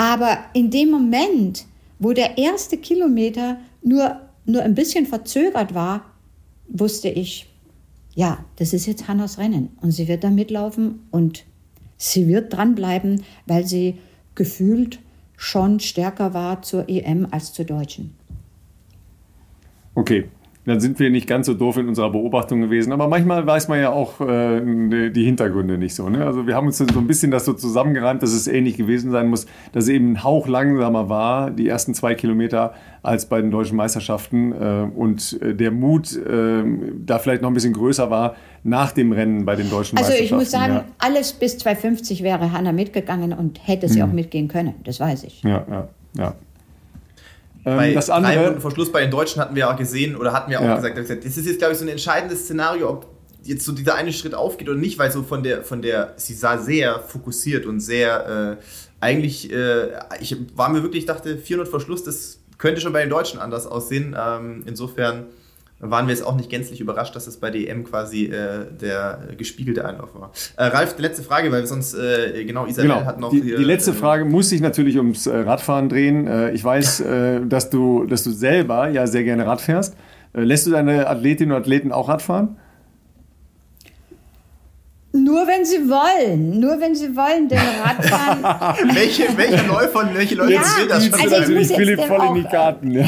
Aber in dem Moment, wo der erste Kilometer nur, nur ein bisschen verzögert war, wusste ich, ja, das ist jetzt Hannas Rennen und sie wird da mitlaufen und sie wird dranbleiben, weil sie gefühlt schon stärker war zur EM als zur Deutschen. Okay, dann sind wir nicht ganz so doof in unserer Beobachtung gewesen. Aber manchmal weiß man ja auch äh, die Hintergründe nicht so. Ne? Also wir haben uns so ein bisschen das so zusammengereimt, dass es ähnlich gewesen sein muss, dass es eben ein Hauch langsamer war, die ersten zwei Kilometer, als bei den deutschen Meisterschaften. Äh, und äh, der Mut äh, da vielleicht noch ein bisschen größer war nach dem Rennen bei den deutschen also Meisterschaften. Also ich muss sagen, ja. alles bis 2,50 wäre Hanna mitgegangen und hätte sie hm. auch mitgehen können. Das weiß ich. Ja, ja, ja. Ähm, bei das andere, drei Runden vor Schluss bei den Deutschen hatten wir auch gesehen oder hatten wir auch ja. gesagt, das ist jetzt, glaube ich, so ein entscheidendes Szenario, ob jetzt so dieser eine Schritt aufgeht oder nicht, weil so von der, von der, sie sah sehr fokussiert und sehr, äh, eigentlich, äh, ich war mir wirklich, dachte, 400 vor Schluss, das könnte schon bei den Deutschen anders aussehen. Ähm, insofern waren wir jetzt auch nicht gänzlich überrascht, dass es bei DM quasi äh, der gespiegelte Einlauf war. Äh, Ralf, die letzte Frage, weil sonst, äh, genau, Isabel genau. hat noch. Die, hier, die letzte äh, Frage muss sich natürlich ums äh, Radfahren drehen. Äh, ich weiß, dass, du, dass du selber ja sehr gerne Rad fährst. lässt du deine Athletinnen und Athleten auch Radfahren? Nur wenn sie wollen, nur wenn sie wollen, denn Radfahren. welche, welche Läufer und welche Leute ja, will das schon? Also natürlich Philipp voll in die Karten. Ja.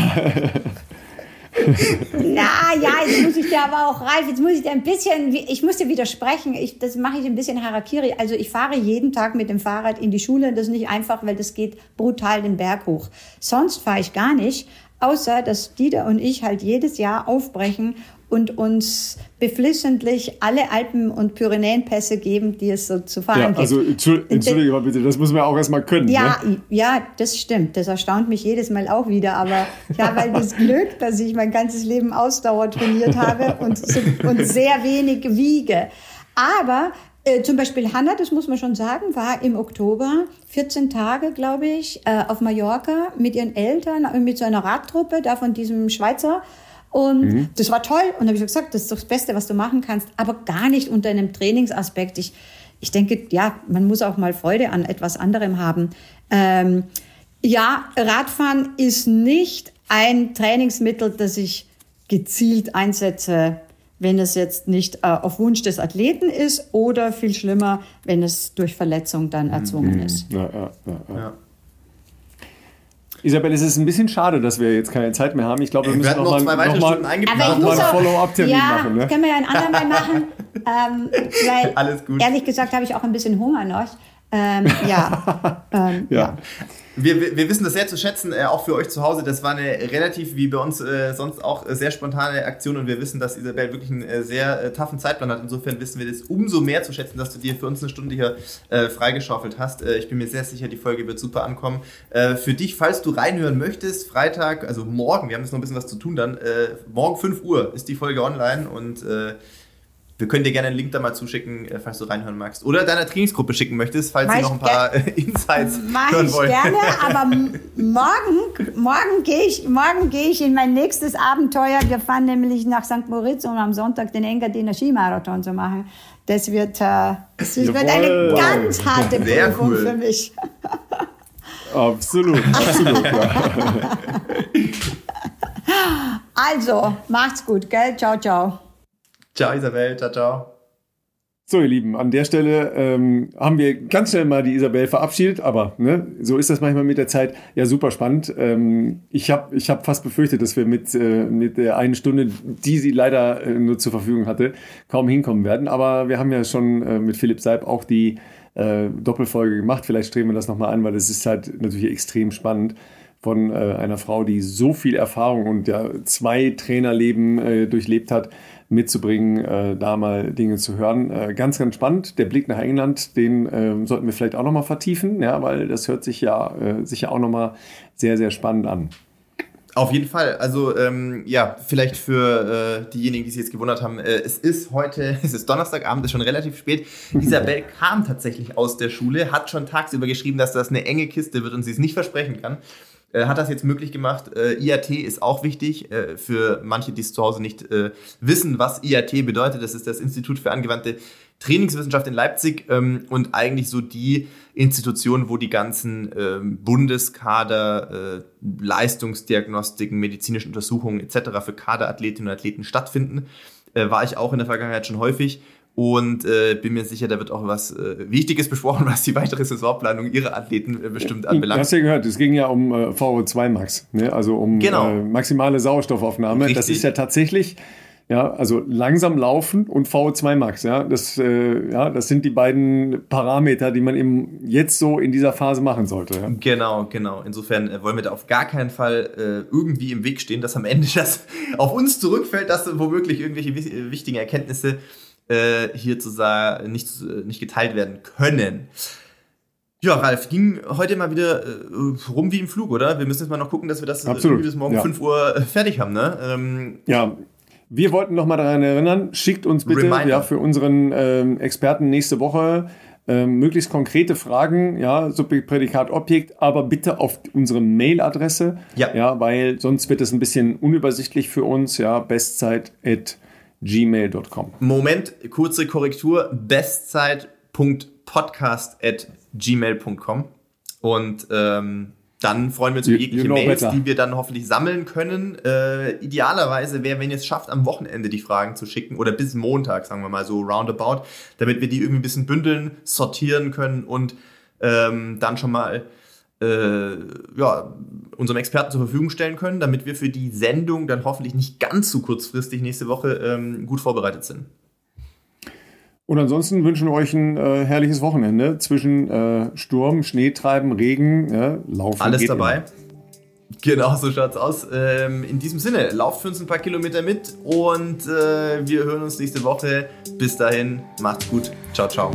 Na ja, jetzt muss ich dir aber auch, Ralf, jetzt muss ich dir ein bisschen, ich muss dir widersprechen. Ich, das mache ich ein bisschen Harakiri. Also ich fahre jeden Tag mit dem Fahrrad in die Schule. Das ist nicht einfach, weil das geht brutal den Berg hoch. Sonst fahre ich gar nicht, außer dass Dieter und ich halt jedes Jahr aufbrechen und uns beflissentlich alle Alpen- und Pyrenäenpässe geben, die es so zu fahren ja, gibt. Also entschuldige mal bitte, das muss man auch erstmal können. Ja, ne? ja, das stimmt. Das erstaunt mich jedes Mal auch wieder. Aber ich habe halt das Glück, dass ich mein ganzes Leben Ausdauer trainiert habe und, und sehr wenig wiege. Aber äh, zum Beispiel Hanna, das muss man schon sagen, war im Oktober 14 Tage, glaube ich, äh, auf Mallorca mit ihren Eltern, mit so einer Radtruppe, da von diesem Schweizer und mhm. das war toll. Und habe ich gesagt, das ist doch das Beste, was du machen kannst, aber gar nicht unter einem Trainingsaspekt. Ich, ich denke, ja, man muss auch mal Freude an etwas anderem haben. Ähm, ja, Radfahren ist nicht ein Trainingsmittel, das ich gezielt einsetze, wenn es jetzt nicht äh, auf Wunsch des Athleten ist oder viel schlimmer, wenn es durch Verletzung dann erzwungen mhm. ist. Ja, ja, ja, ja. Isabel, es ist ein bisschen schade, dass wir jetzt keine Zeit mehr haben. Ich glaube, wir müssen wir noch, noch, mal, noch mal, noch mal ein Follow-up-Termin ja, machen. Ne? können wir ja ein andermal machen. ähm, weil, Alles gut. Ehrlich gesagt habe ich auch ein bisschen Hunger noch. Ähm, ja. ähm, ja. ja. Wir, wir wissen das sehr zu schätzen, äh, auch für euch zu Hause. Das war eine relativ, wie bei uns äh, sonst auch, äh, sehr spontane Aktion und wir wissen, dass Isabel wirklich einen äh, sehr äh, toughen Zeitplan hat. Insofern wissen wir das umso mehr zu schätzen, dass du dir für uns eine Stunde hier freigeschaufelt hast. Ich bin mir sehr sicher, die Folge wird super ankommen. Für dich, falls du reinhören möchtest, Freitag, also morgen, wir haben jetzt noch ein bisschen was zu tun dann, morgen 5 Uhr ist die Folge online und wir können dir gerne einen Link da mal zuschicken, äh, falls du reinhören magst. Oder deiner Trainingsgruppe schicken möchtest, falls Mach sie noch ein paar äh, Insights Mach hören wollen. Mach ich gerne, aber morgen, morgen gehe ich, geh ich in mein nächstes Abenteuer. Wir fahren nämlich nach St. Moritz, um am Sonntag den Engadiner Skimarathon zu machen. Das wird, äh, das wird eine ganz harte Sehr Prüfung cool. für mich. Absolut, absolut. also, macht's gut, gell? Ciao, ciao. Ciao Isabel, ciao, ciao. So, ihr Lieben, an der Stelle ähm, haben wir ganz schnell mal die Isabel verabschiedet, aber ne, so ist das manchmal mit der Zeit. Ja, super spannend. Ähm, ich habe ich hab fast befürchtet, dass wir mit, äh, mit der einen Stunde, die sie leider äh, nur zur Verfügung hatte, kaum hinkommen werden. Aber wir haben ja schon äh, mit Philipp Seib auch die äh, Doppelfolge gemacht. Vielleicht streben wir das nochmal an, weil es ist halt natürlich extrem spannend von äh, einer Frau, die so viel Erfahrung und ja zwei Trainerleben äh, durchlebt hat mitzubringen, äh, da mal Dinge zu hören. Äh, ganz, ganz spannend. Der Blick nach England, den äh, sollten wir vielleicht auch nochmal vertiefen, ja, weil das hört sich ja äh, sicher auch nochmal sehr, sehr spannend an. Auf jeden Fall. Also ähm, ja, vielleicht für äh, diejenigen, die sich jetzt gewundert haben, äh, es ist heute, es ist Donnerstagabend, es ist schon relativ spät. Isabel kam tatsächlich aus der Schule, hat schon tagsüber geschrieben, dass das eine enge Kiste wird und sie es nicht versprechen kann äh, hat das jetzt möglich gemacht. Äh, IAT ist auch wichtig äh, für manche, die es zu Hause nicht äh, wissen, was IAT bedeutet. Das ist das Institut für angewandte Trainingswissenschaft in Leipzig ähm, und eigentlich so die Institution, wo die ganzen ähm, Bundeskader, äh, Leistungsdiagnostiken, medizinischen Untersuchungen etc. für Kaderathletinnen und Athleten stattfinden. War ich auch in der Vergangenheit schon häufig und äh, bin mir sicher, da wird auch was äh, Wichtiges besprochen, was die weitere Saisonplanung ihrer Athleten äh, bestimmt anbelangt. Du hast ja gehört, es ging ja um äh, VO2 Max, ne? also um genau. äh, maximale Sauerstoffaufnahme. Richtig. Das ist ja tatsächlich, ja, also langsam laufen und VO2 Max, ja, das, äh, ja, das sind die beiden Parameter, die man eben jetzt so in dieser Phase machen sollte. Ja? Genau, genau. Insofern äh, wollen wir da auf gar keinen Fall äh, irgendwie im Weg stehen, dass am Ende das auf uns zurückfällt, dass womöglich irgendwelche wichtigen Erkenntnisse äh, hier zu sagen, nicht, nicht geteilt werden können. Ja, Ralf, ging heute mal wieder äh, rum wie im Flug, oder? Wir müssen jetzt mal noch gucken, dass wir das Absolut. bis morgen ja. 5 Uhr äh, fertig haben, ne? Ähm, ja, wir wollten noch mal daran erinnern, schickt uns bitte ja, für unseren ähm, Experten nächste Woche ähm, möglichst konkrete Fragen, ja, Subjekt, Prädikat, Objekt, aber bitte auf unsere Mailadresse, ja. ja, weil sonst wird es ein bisschen unübersichtlich für uns, ja, bestzeit@ gmail.com. Moment, kurze Korrektur. Bestzeit.podcast.gmail.com. Und ähm, dann freuen wir uns über jegliche Mails, better. die wir dann hoffentlich sammeln können. Äh, idealerweise wäre, wenn ihr es schafft, am Wochenende die Fragen zu schicken oder bis Montag, sagen wir mal so roundabout, damit wir die irgendwie ein bisschen bündeln, sortieren können und ähm, dann schon mal äh, ja, unserem Experten zur Verfügung stellen können, damit wir für die Sendung dann hoffentlich nicht ganz zu kurzfristig nächste Woche ähm, gut vorbereitet sind. Und ansonsten wünschen wir euch ein äh, herrliches Wochenende zwischen äh, Sturm, Schneetreiben, Regen, ja, Laufen. Alles dabei. Immer. Genau, so schaut's aus. Ähm, in diesem Sinne, lauft für uns ein paar Kilometer mit und äh, wir hören uns nächste Woche. Bis dahin, macht's gut. Ciao, ciao.